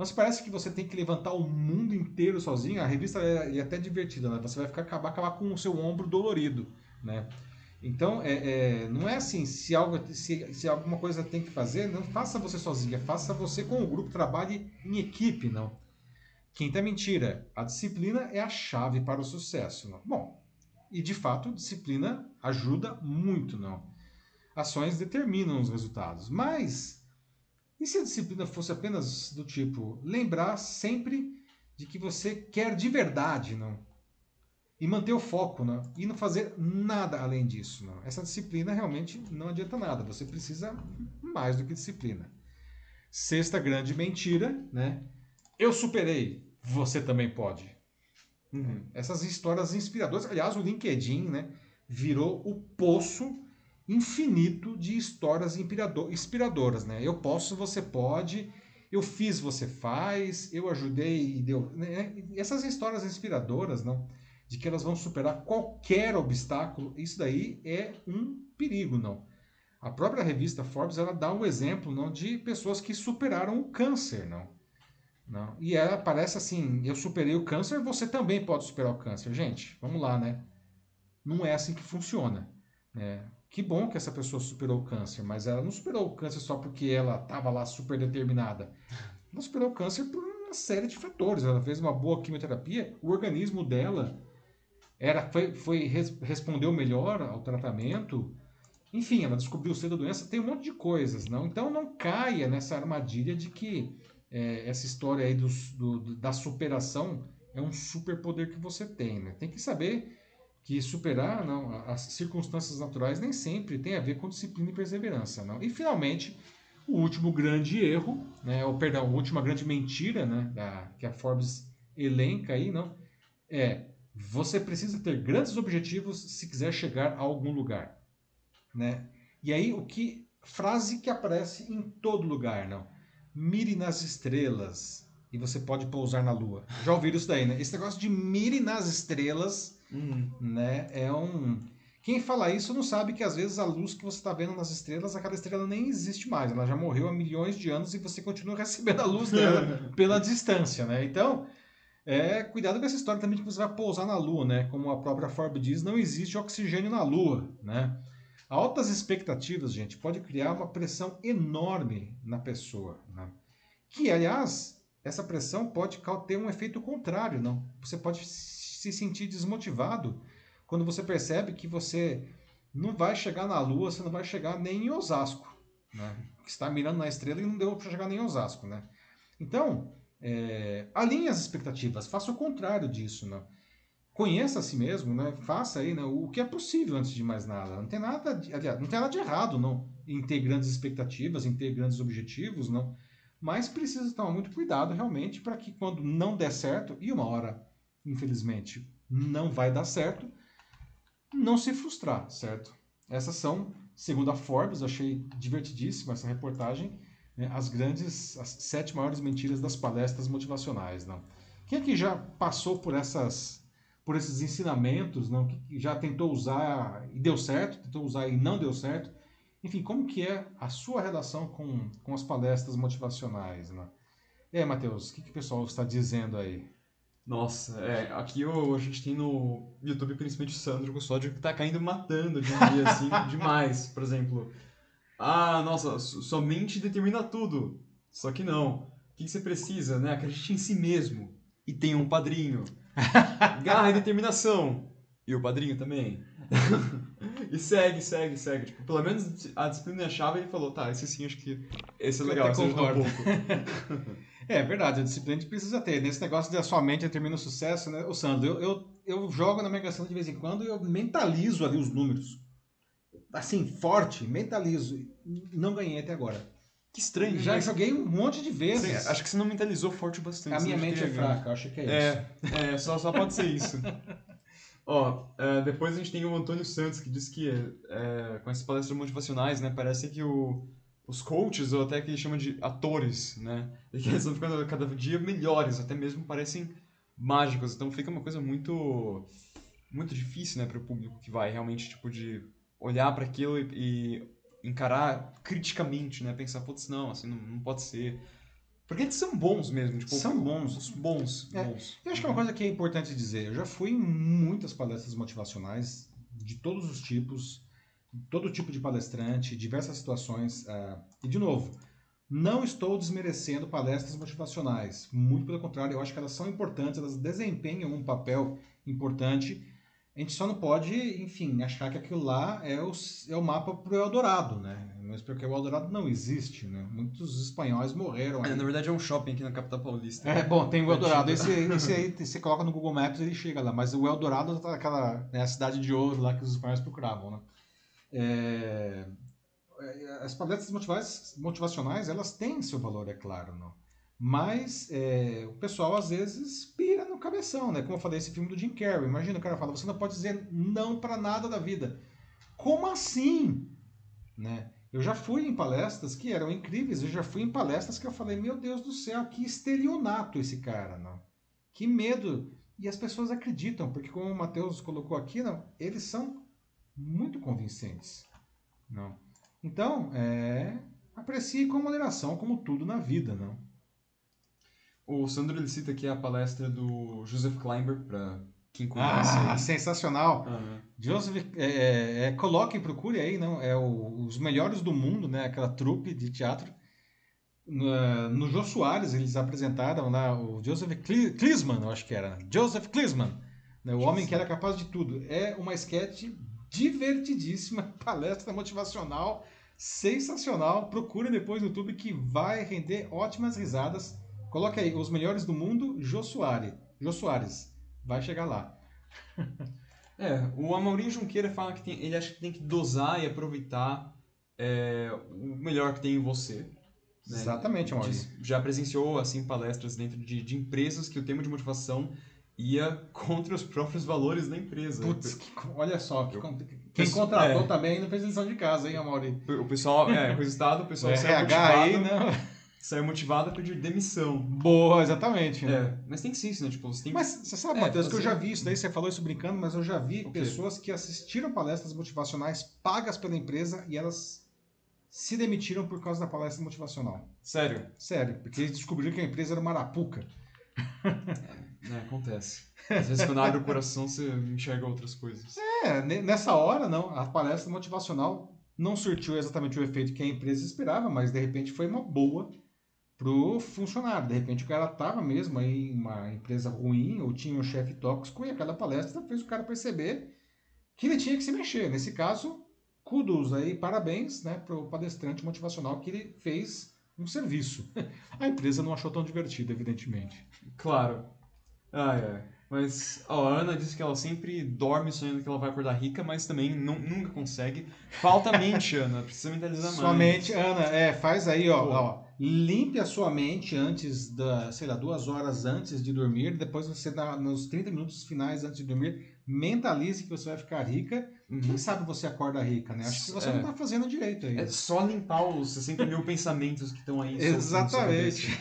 Não se parece que você tem que levantar o mundo inteiro sozinho. A revista é, é até divertida, né? Você vai ficar acabar, acabar com o seu ombro dolorido, né? Então, é, é, não é assim, se, algo, se, se alguma coisa tem que fazer, não faça você sozinha, faça você com o grupo, trabalhe em equipe, não. Quinta mentira, a disciplina é a chave para o sucesso. Não? Bom, e de fato, disciplina ajuda muito, não. Ações determinam os resultados, mas e se a disciplina fosse apenas do tipo lembrar sempre de que você quer de verdade, não? E manter o foco, não? E não fazer nada além disso, não? Essa disciplina realmente não adianta nada. Você precisa mais do que disciplina. Sexta grande mentira, né? Eu superei, você também pode. Uhum. Essas histórias inspiradoras. Aliás, o LinkedIn, né? Virou o poço infinito de histórias inspiradoras, né? Eu posso, você pode, eu fiz, você faz, eu ajudei e deu. Né? Essas histórias inspiradoras, não? De que elas vão superar qualquer obstáculo, isso daí é um perigo, não? A própria revista Forbes ela dá um exemplo não de pessoas que superaram o câncer, não? não? E ela parece assim, eu superei o câncer, você também pode superar o câncer, gente. Vamos lá, né? Não é assim que funciona. Né? Que bom que essa pessoa superou o câncer, mas ela não superou o câncer só porque ela estava lá super determinada. Ela superou o câncer por uma série de fatores. Ela fez uma boa quimioterapia, o organismo dela era foi, foi respondeu melhor ao tratamento. Enfim, ela descobriu cedo a doença, tem um monte de coisas, não? Então não caia nessa armadilha de que é, essa história aí do, do, da superação é um superpoder que você tem, né? Tem que saber que superar não, as circunstâncias naturais nem sempre tem a ver com disciplina e perseverança. Não? E, finalmente, o último grande erro, né, ou, perdão, a última grande mentira né, da, que a Forbes elenca aí, não, é você precisa ter grandes objetivos se quiser chegar a algum lugar. Né? E aí, o que frase que aparece em todo lugar, não? Mire nas estrelas e você pode pousar na lua. Já ouviram isso daí, né? Esse negócio de mire nas estrelas Uhum. Né? É um. Quem fala isso não sabe que às vezes a luz que você está vendo nas estrelas, aquela estrela nem existe mais. Ela já morreu há milhões de anos e você continua <laughs> recebendo a luz dela <laughs> pela distância, né? Então, é, cuidado com essa história também de que você vai pousar na Lua, né? Como a própria Forbes diz, não existe oxigênio na Lua, né? Altas expectativas, gente, pode criar uma pressão enorme na pessoa, né? Que, aliás, essa pressão pode ter um efeito contrário, não? Você pode se sentir desmotivado quando você percebe que você não vai chegar na Lua, você não vai chegar nem em Osasco, né? Está mirando na estrela e não deu para chegar nem em Osasco, né? Então, é, alinhe as expectativas, faça o contrário disso, né? Conheça a si mesmo, né? Faça aí né, o que é possível antes de mais nada. Não tem nada, de, não tem nada de errado, não, em ter grandes expectativas, em ter grandes objetivos, não. Mas precisa tomar muito cuidado realmente para que quando não der certo e uma hora, infelizmente, não vai dar certo, não se frustrar, certo? Essas são, segundo a Forbes, achei divertidíssima essa reportagem né, as grandes, as sete maiores mentiras das palestras motivacionais, não? Quem aqui já passou por essas, por esses ensinamentos, não? Que já tentou usar e deu certo, tentou usar e não deu certo? Enfim, como que é a sua relação com, com as palestras motivacionais, não? E aí, Matheus, o que, que o pessoal está dizendo aí? Nossa, é, aqui o, a gente tem no YouTube principalmente o Sandro Custódio que tá caindo matando de um dia, assim, <laughs> demais. Por exemplo, ah, nossa, sua mente determina tudo. Só que não. O que você precisa, né? Acredite em si mesmo. E tenha um padrinho. <laughs> Garra e determinação. E o padrinho também. <laughs> e segue, segue, segue. Tipo, pelo menos a disciplina é chave ele falou, tá, esse sim, acho que esse é legal, esse Um pouco. É verdade, a disciplina a gente precisa ter. Nesse negócio de a sua mente determina o sucesso, né? O Sandro, eu, eu, eu jogo na Mega Sena de vez em quando e eu mentalizo ali os números assim, forte, mentalizo. Não ganhei até agora. Que estranho. Já né? joguei um monte de vezes. Sim, acho que você não mentalizou forte o bastante. A minha mente é fraca, acho que é, é isso. É, só, só pode ser isso. <laughs> Ó, é, depois a gente tem o Antônio Santos, que diz que é, com essas palestras motivacionais, né, parece que o, os coaches, ou até que ele chama de atores, né, e que eles estão ficando cada dia melhores, até mesmo parecem mágicos. Então fica uma coisa muito muito difícil, né, para o público que vai realmente, tipo, de olhar para aquilo e, e, encarar criticamente, né? Pensar, putz, não, assim, não, não, pode ser. Porque eles são bons mesmo. Tipo, são bons. Bons, é, bons. Eu acho que é uma coisa que é importante dizer. Eu já fui em muitas palestras motivacionais, de todos os tipos, todo tipo de palestrante, diversas situações. Uh, e, de novo, não estou desmerecendo palestras motivacionais. Muito pelo contrário, eu acho que elas são importantes, elas desempenham um papel importante a gente só não pode, enfim, achar que aquilo lá é o, é o mapa para o Eldorado, né? Mas porque o Eldorado não existe, né? Muitos espanhóis morreram. É, na verdade é um shopping aqui na capital paulista. É, bom, tem o Eldorado. Esse, <laughs> esse aí você coloca no Google Maps e ele chega lá. Mas o Eldorado tá aquela né, a cidade de ouro lá que os espanhóis procuravam, né? É, as palestras motivacionais, elas têm seu valor, é claro, não? Mas é, o pessoal às vezes pira no cabeção, né? Como eu falei, esse filme do Jim Carrey. Imagina o cara fala, você não pode dizer não para nada da vida. Como assim? Né? Eu já fui em palestras que eram incríveis, eu já fui em palestras que eu falei, meu Deus do céu, que estelionato esse cara, não? Que medo. E as pessoas acreditam, porque como o Matheus colocou aqui, não, eles são muito convincentes. Não. Então, é, aprecie com moderação, como tudo na vida, não? O Sandro ele cita aqui a palestra do Joseph Klimber, para quem conhece. Ah, sensacional! Uhum. Joseph, é, é, é, coloque e procure aí, não? É o, os melhores do mundo, né? Aquela trupe de teatro. No, no Jô Soares, eles apresentaram lá o Joseph Klisman, eu acho que era. Joseph Klisman, né? o homem que era capaz de tudo. É uma sketch divertidíssima, <laughs> palestra motivacional, sensacional. Procure depois no YouTube que vai render ótimas risadas Coloque aí, os melhores do mundo, Jô Soares. Jô Soares. Vai chegar lá. <laughs> é, o Amaurinho Junqueira fala que tem, ele acha que tem que dosar e aproveitar é, o melhor que tem em você. Né? Exatamente, Amaurinho. Já presenciou assim palestras dentro de, de empresas que o tema de motivação ia contra os próprios valores da empresa. Putz, que, olha só, que, quem contratou é. também não fez lição de casa, hein, Amaury? O pessoal, é, o resultado, o pessoal o RH aí, não... Saiu motivado a pedir demissão. Boa, exatamente. né? É, mas tem que ser isso, né? Tipo, você tem Mas você sabe, É, Matheus, que eu já vi isso daí, você falou isso brincando, mas eu já vi O quê? pessoas que assistiram palestras motivacionais pagas pela empresa e elas se demitiram por causa da palestra motivacional. Sério. Sério, porque eles descobriram que a empresa era uma arapuca. É, <laughs> acontece. Às vezes quando abre o coração, você enxerga outras coisas. É, ne- nessa hora não, a palestra motivacional não surtiu exatamente o efeito que a empresa esperava, mas de repente foi uma boa pro funcionário. De repente o cara estava mesmo aí em uma empresa ruim ou tinha um chefe tóxico e aquela palestra fez o cara perceber que ele tinha que se mexer. Nesse caso, kudos aí, parabéns, né, pro palestrante motivacional que ele fez um serviço. <laughs> A empresa não achou tão divertido, evidentemente. Claro. Ai, ai. Mas ó, a Ana disse que ela sempre dorme sonhando que ela vai acordar rica, mas também nu- nunca consegue. Falta mente, Ana. Precisa mentalizar mais. Sua mente, Ana, é, faz aí, ó, Pô. ó, limpe a sua mente antes da, sei lá, duas horas antes de dormir, depois você, na- nos 30 minutos finais antes de dormir, mentalize que você vai ficar rica. Uhum. Quem sabe você acorda rica, né? Acho que você É. não tá fazendo direito aí. É só limpar os 60 mil pensamentos que estão aí. Exatamente.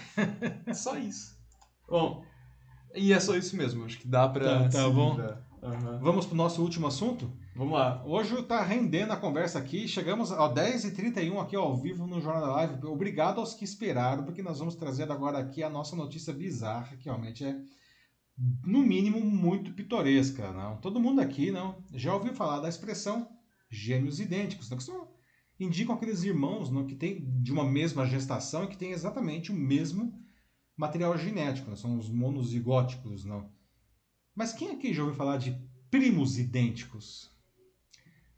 É só isso. Bom, e é só isso mesmo. Acho que dá pra. Tá- tá bom. Aham. Vamos pro nosso último assunto? Vamos lá. Hoje tá rendendo a conversa aqui. Chegamos ao 10h31 aqui ao vivo no Jornal da Live. Obrigado aos que esperaram, porque nós vamos trazer agora aqui a nossa notícia bizarra, que realmente é, no mínimo, muito pitoresca. Não? Todo mundo aqui não já ouviu falar da expressão gêmeos idênticos, não? que são, indicam aqueles irmãos não? que têm de uma mesma gestação e que têm exatamente o mesmo material genético. Não? São os monozigóticos. Não? Mas quem aqui já ouviu falar de primos idênticos?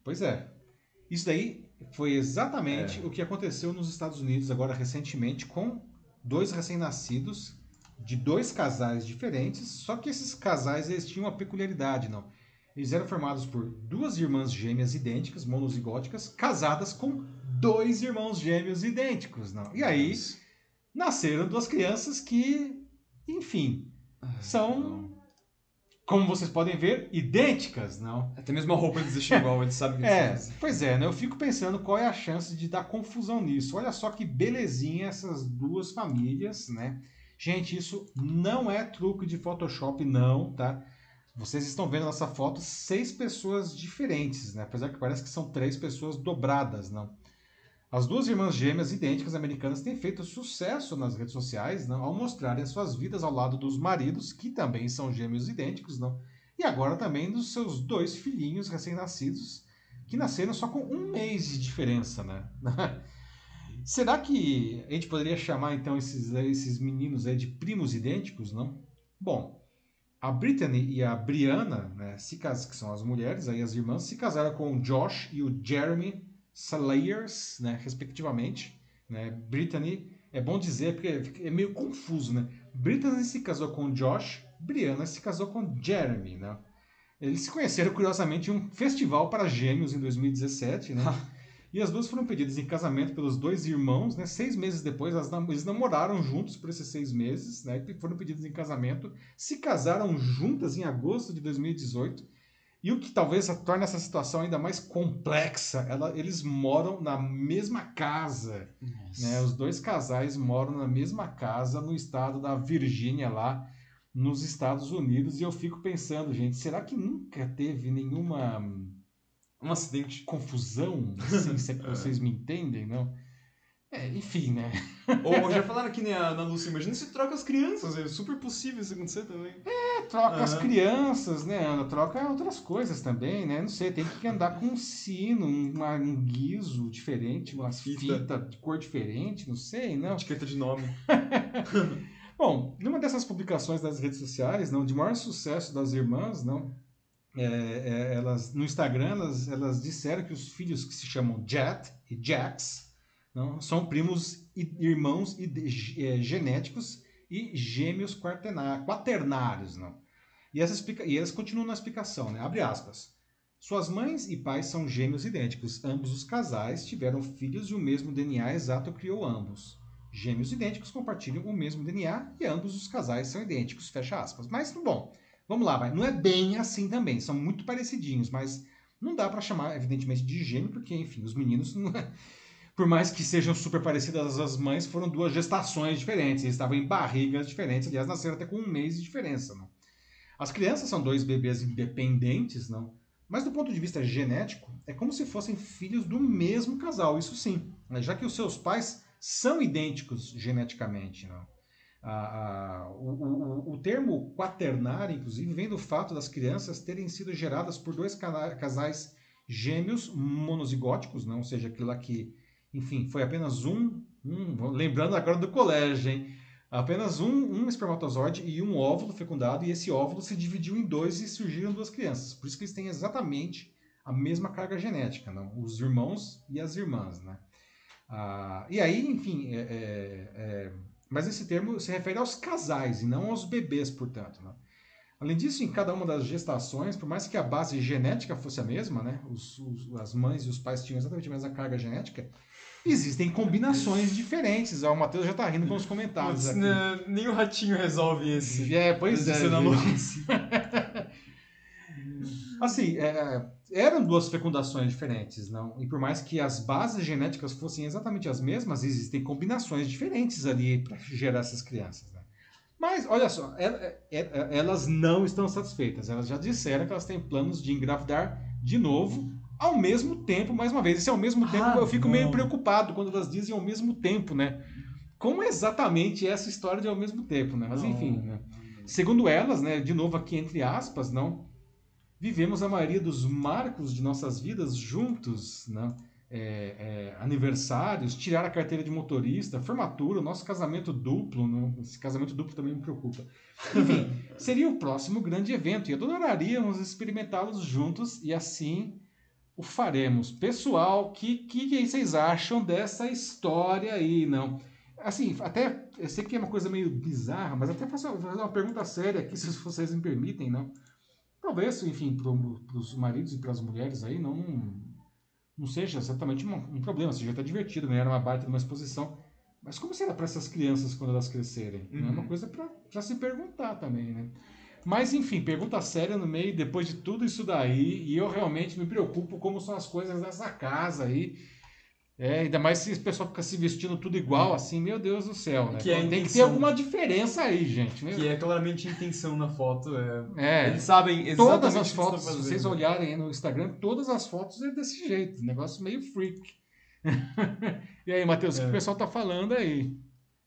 Pois é. Isso daí foi exatamente É. o que aconteceu nos Estados Unidos agora recentemente com dois recém-nascidos de dois casais diferentes, só que esses casais eles tinham uma peculiaridade, não. Eles eram formados por duas irmãs gêmeas idênticas, monozigóticas, casadas com dois irmãos gêmeos idênticos, não. E aí nasceram duas crianças que, enfim, são, como vocês podem ver, idênticas, não. Até mesmo a roupa eles deixam igual, eles sabem que É, pois é, né? Eu fico pensando qual é a chance de dar confusão nisso. Olha só que belezinha essas duas famílias, né? Gente, isso não é truque de Photoshop, não, tá? Vocês estão vendo nessa foto seis pessoas diferentes, né? Apesar que parece que são três pessoas dobradas, não? As duas irmãs gêmeas idênticas americanas têm feito sucesso nas redes sociais, não? Ao mostrarem as suas vidas ao lado dos maridos, que também são gêmeos idênticos, não? E agora também dos seus dois filhinhos recém-nascidos, que nasceram só com um mês de diferença, né? <laughs> Será que a gente poderia chamar então esses, esses meninos aí de primos idênticos, não? Bom, a Brittany e a Brianna, né, se cas- que são as mulheres, aí as irmãs, se casaram com o Josh e o Jeremy Slayers, né, respectivamente. Né? Brittany, é bom dizer porque é meio confuso, né? Brittany se casou com Josh, Brianna se casou com Jeremy, né? Eles se conheceram, curiosamente, em um festival para gêmeos em 2017, né? E as duas foram pedidas em casamento pelos dois irmãos, né? Seis meses depois, nam- eles namoraram juntos por esses seis meses, né? E foram pedidas em casamento. Se casaram juntas em agosto de 2018. E o que talvez torne essa situação ainda mais complexa, ela- eles moram na mesma casa. Né? Os dois casais moram na mesma casa no estado da Virgínia, lá nos Estados Unidos. E eu fico pensando, gente, será que nunca teve nenhuma Um acidente. confusão, assim, se é que <laughs> vocês me entendem, não? É, enfim, né? <laughs> Ou já falaram aqui né, na Lúcia, imagina se troca as crianças, é super possível isso acontecer também. É, troca as Aham. crianças, né, Ana? Troca outras coisas também, né? Não sei, tem que andar com um sino, uma- um guiso diferente, uma Fita. fita. de cor diferente, não sei, não. Etiqueta de nome. <laughs> Bom, numa dessas publicações das redes sociais, não, de maior sucesso das irmãs, não, é, é, elas no Instagram elas, elas disseram que os filhos que se chamam Jet e Jax não, são primos e irmãos e, é, genéticos e gêmeos quaterná- quaternários, não. E, essa explica, e elas continuam na explicação, né? Abre aspas. Suas mães e pais são gêmeos idênticos. Ambos os casais tiveram filhos e o mesmo DNA exato criou ambos. Gêmeos idênticos compartilham o mesmo DNA e ambos os casais são idênticos, fecha aspas. Mas, bom, vamos lá, vai. Não é bem assim também, são muito parecidinhos, mas não dá pra chamar, evidentemente, de gêmeo, porque, enfim, os meninos. <laughs> Não... por mais que sejam super parecidas as mães, foram duas gestações diferentes. Eles estavam em barrigas diferentes. Aliás, nasceram até com um mês de diferença. Não? As crianças são dois bebês independentes, não? Mas do ponto de vista genético, é como se fossem filhos do mesmo casal, isso sim. Já que os seus pais são idênticos geneticamente. Não? Ah, ah, o, o, o, termo quaternário, inclusive, vem do fato das crianças terem sido geradas por dois casais gêmeos monozigóticos, não? ou seja, aquilo lá que enfim, foi apenas um, um lembrando agora do colégio, hein? Apenas um, um espermatozoide e um óvulo fecundado, e esse óvulo se dividiu em dois e surgiram duas crianças. Por isso que eles têm exatamente a mesma carga genética, não? os irmãos e as irmãs. Né? Ah, e aí, enfim, é, é, é, mas esse termo se refere aos casais e não aos bebês, portanto. Né? Além disso, em cada uma das gestações, por mais que a base genética fosse a mesma, né? Os, os, as mães e os pais tinham exatamente a mesma carga genética, Existem combinações diferentes. o Matheus já tá rindo com os comentários. aqui. Né, nem o ratinho resolve esse. É, pois é. <laughs> assim, é, eram duas fecundações diferentes, não? E por mais que as bases genéticas fossem exatamente as mesmas, existem combinações diferentes ali para gerar essas crianças. Né? Mas, olha só, é, é, é, elas não estão satisfeitas. Elas já disseram que elas têm planos de engravidar de novo ao mesmo tempo, mais uma vez, esse ao mesmo tempo ah, eu fico não. meio preocupado quando elas dizem ao mesmo tempo, né? Como exatamente essa história de ao mesmo tempo, né? Mas enfim, né? Segundo elas, né, de novo aqui entre aspas, não, vivemos a maioria dos marcos de nossas vidas juntos, né? É, é, aniversários, tirar a carteira de motorista, formatura, nosso casamento duplo, não, esse casamento duplo também me preocupa. Enfim, <laughs> seria o próximo grande evento e adoraríamos experimentá-los juntos e assim o faremos. Pessoal, o que, que vocês acham dessa história aí, não? Assim, até, eu sei que é uma coisa meio bizarra, mas até fazer uma pergunta séria aqui, <laughs> se vocês me permitem, não? Talvez, enfim, para os maridos e para as mulheres aí, não, não seja exatamente um, um problema, seja até divertido, ganhar uma baita de uma exposição. Mas como será para essas crianças quando elas crescerem? Uhum. É uma uhum. coisa para se perguntar também, né? Mas enfim, pergunta séria no meio, depois de tudo isso daí, e eu realmente me preocupo como são as coisas dessa casa aí. É, ainda mais se o pessoal fica se vestindo tudo igual, assim, meu Deus do céu, né? Que é Tem que ter alguma diferença aí, gente. Né? Que é claramente a intenção na foto. É... é Eles sabem exatamente Todas as fotos, se vocês olharem no Instagram, todas as fotos é desse jeito. Negócio meio freak. <laughs> e aí, Matheus, é. o que o pessoal tá falando aí?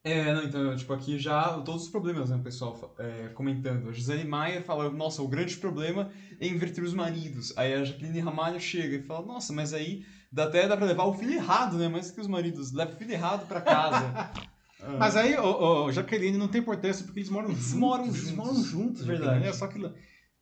É, não, então, tipo, aqui já todos os problemas, né, o pessoal é, comentando. A Gisele Maier fala, nossa, o grande problema é inverter os maridos. Aí a Jaqueline Ramalho chega e fala, nossa, mas aí dá até dá pra levar o filho errado, né? Mas que os maridos levam o filho errado pra casa. <laughs> Mas aí, o, Jaqueline, não tem importância porque eles moram eles juntos. Moram juntos. Eles moram juntos, verdade. É só que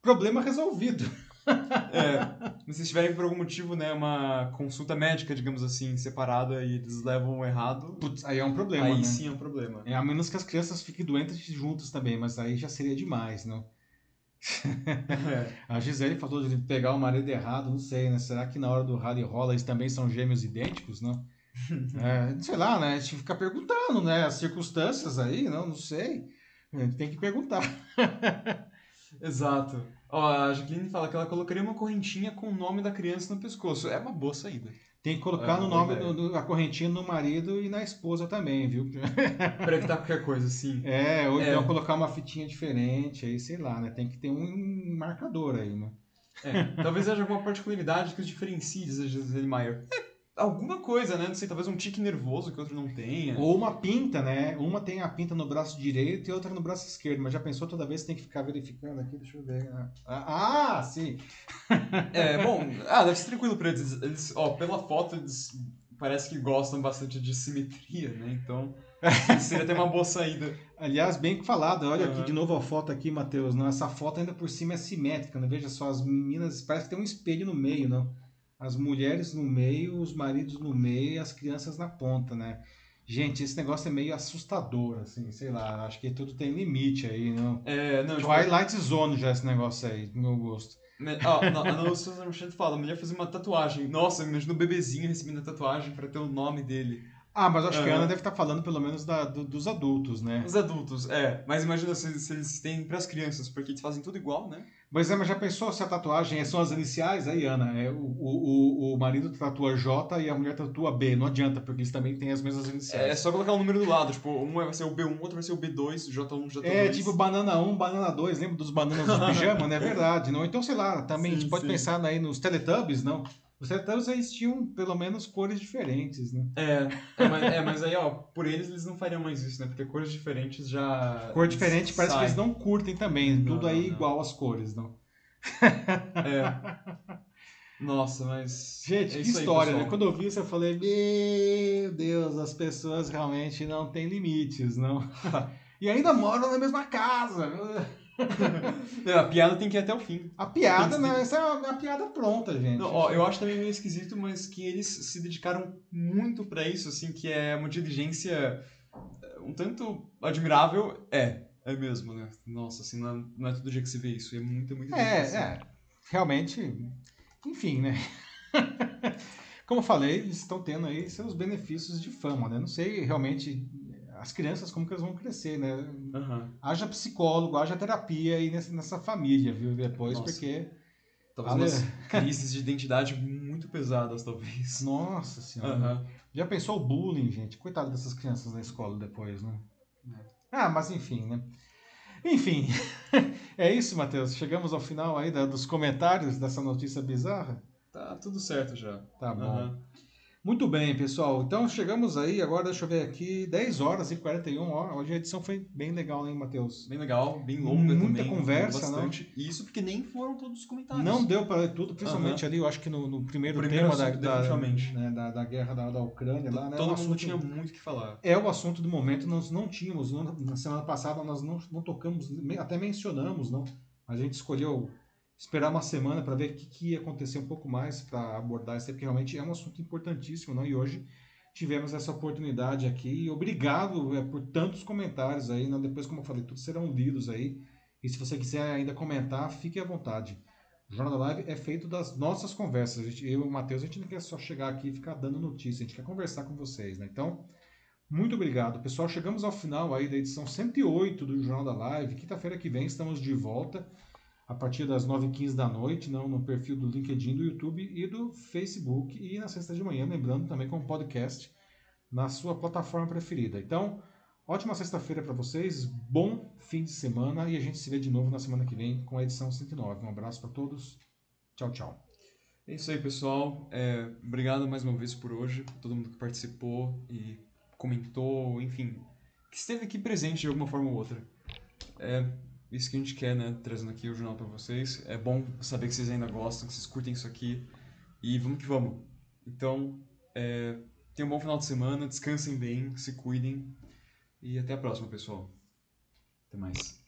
problema resolvido. <laughs> É, se tiverem por algum motivo, né, uma consulta médica, digamos assim, separada e eles levam errado. Putz, aí é um problema. Aí né? sim é um problema. É, a menos que as crianças fiquem doentes juntas também, mas aí já seria demais, não? É. <laughs> a Gisele falou de pegar o marido errado, não sei, né? Será que na hora do rally rola eles também são gêmeos idênticos, não? <laughs> é, sei lá, né? A gente fica perguntando, né? As circunstâncias aí, não, não sei. A gente tem que perguntar. Exato. Ó, a Jacqueline fala que ela colocaria uma correntinha com o nome da criança no pescoço. É uma boa saída. Tem que colocar é no nome do, do, a correntinha no marido e na esposa também, viu? <laughs> Pra evitar qualquer coisa, sim. É, ou então é. colocar uma fitinha diferente, aí sei lá, né? Tem que ter um marcador aí, né? É, talvez haja alguma particularidade que os diferencie de Gisele Maier. É, alguma coisa, né? Não sei, talvez um tique nervoso que outro não tenha. Ou uma pinta, né? Uma tem a pinta no braço direito e outra no braço esquerdo. Mas já pensou toda vez tem que ficar verificando aqui? Deixa eu ver. Ah, ah sim! <laughs> é, bom, ah, deve ser tranquilo pra eles. eles. Ó, pela foto, eles parece que gostam bastante de simetria, né? Então. <laughs> Seria até uma boa saída. Aliás, bem falado. Olha uhum. aqui de novo a foto aqui, Matheus. Não, essa foto ainda por cima é simétrica. Não? Né? Veja só, as meninas parece que tem um espelho no meio, não? As mulheres no meio, os maridos no meio e as crianças na ponta, né? Gente, esse negócio é meio assustador, assim, sei lá, acho que tudo tem limite aí, não? É, não. Twilight tipo... Zone já esse negócio aí, do meu gosto. Oh, a Ana Lúcia fala, a mulher fazer uma tatuagem. Nossa, imagina o bebezinho recebendo a tatuagem para ter o nome dele. Ah, mas acho que a. Ana deve estar falando pelo menos da- do- dos adultos, né? Os adultos, é. Mas imagina se, se eles têm pras crianças, porque eles fazem tudo igual, né? Mas, é, mas já pensou se a tatuagem são as iniciais? Aí, Ana, é, o, o, o, marido tatua J e a mulher tatua B. Não adianta, porque eles também têm as mesmas É, iniciais. só colocar o número do lado. Tipo, um vai ser o B1, outro vai ser o B2, J1, J2. É, tipo banana 1, banana 2, lembra dos bananas de <laughs> pijama, não é verdade? Não? Então, sei lá, também a gente Sim, pode sim. pensar aí nos Teletubbies, não? Os Teletubbies eles tinham pelo menos cores diferentes, né? É, é, mas, é, mas aí, ó, por eles eles não fariam mais isso, né? Porque cores diferentes já. Cor diferente parece que sai. eles não curtem também, Não, tudo aí não, igual as cores, não? É. <laughs> Nossa, mas. Gente, é que isso aí, história, né? Quando eu vi isso, eu falei, meu Deus, as pessoas realmente não têm limites, não? <laughs> e ainda moram na mesma casa. <laughs> É, a piada tem que ir até o fim. A piada, né? Essa é uma, uma piada pronta, gente. Não, ó, eu acho também meio esquisito, mas que eles se dedicaram muito pra isso, assim, que é uma diligência é, um tanto admirável. É, é mesmo, né? Nossa, assim, não é, não é todo dia que se vê isso. É muita, muita diligência. É, é. Realmente, enfim, né? <laughs> Como eu falei, eles estão tendo aí seus benefícios de fama, né? Não sei realmente as crianças como que elas vão crescer, né? Aham. Haja psicólogo, haja terapia aí nessa, nessa família, viu? Depois, Nossa. porque. Talvez Olha- umas <laughs> crises de identidade muito pesadas, talvez. Nossa senhora. Aham. Já pensou o bullying, gente? Coitado dessas crianças na escola depois, né? É. Ah, mas enfim, né? Enfim, <laughs> é isso, Matheus. Chegamos ao final aí da- dos comentários dessa notícia bizarra. Tá tudo certo já. Tá bom. Aham. Muito bem, pessoal. Então chegamos aí, agora deixa eu ver aqui, 10 horas e 41. Ó, hoje a edição foi bem legal, hein, Matheus? Bem legal, bem longa Muita também. conversa, bastante. E isso porque nem foram todos os comentários. Não deu para ler tudo, principalmente ali, eu acho que no, no primeiro, primeiro tema da, assunto, da, definitivamente. né, da, da guerra da, da Ucrânia lá, né? Todo mundo assunto- tinha muito o que falar. É o assunto do momento, nós não tínhamos, não- na semana passada nós não, não tocamos, até mencionamos, não. A gente escolheu esperar uma semana para ver o que, que ia acontecer um pouco mais para abordar isso, porque realmente é um assunto importantíssimo, não? E hoje tivemos essa oportunidade aqui. Obrigado é, por tantos comentários aí? Depois, como eu falei, todos serão lidos aí. E se você quiser ainda comentar, fique à vontade. O Jornal da Live é feito das nossas conversas. Gente- eu e o Matheus, a gente não quer só chegar aqui e ficar dando notícia, a gente quer conversar com vocês, né? Então, muito obrigado, pessoal. Chegamos ao final aí da edição 108 do Jornal da Live. Quinta-feira que vem estamos de volta a partir das 9h15 da noite, não, no perfil do LinkedIn, do YouTube e do Facebook. E na sexta de manhã, lembrando também com podcast na sua plataforma preferida. Então, ótima sexta-feira para vocês, bom fim de semana e a gente se vê de novo na semana que vem com a edição 109. Um abraço para todos. Tchau, tchau. É isso aí, pessoal. É, obrigado mais uma vez por hoje, todo mundo que participou e comentou, enfim, que esteve aqui presente de alguma forma ou outra. É isso que a gente quer, né? Trazendo aqui o jornal para vocês. É bom saber que vocês ainda gostam, que vocês curtem isso aqui. E vamos que vamos. Então, é, tenham um bom final de semana, descansem bem, se cuidem. E até a próxima, pessoal. Até mais.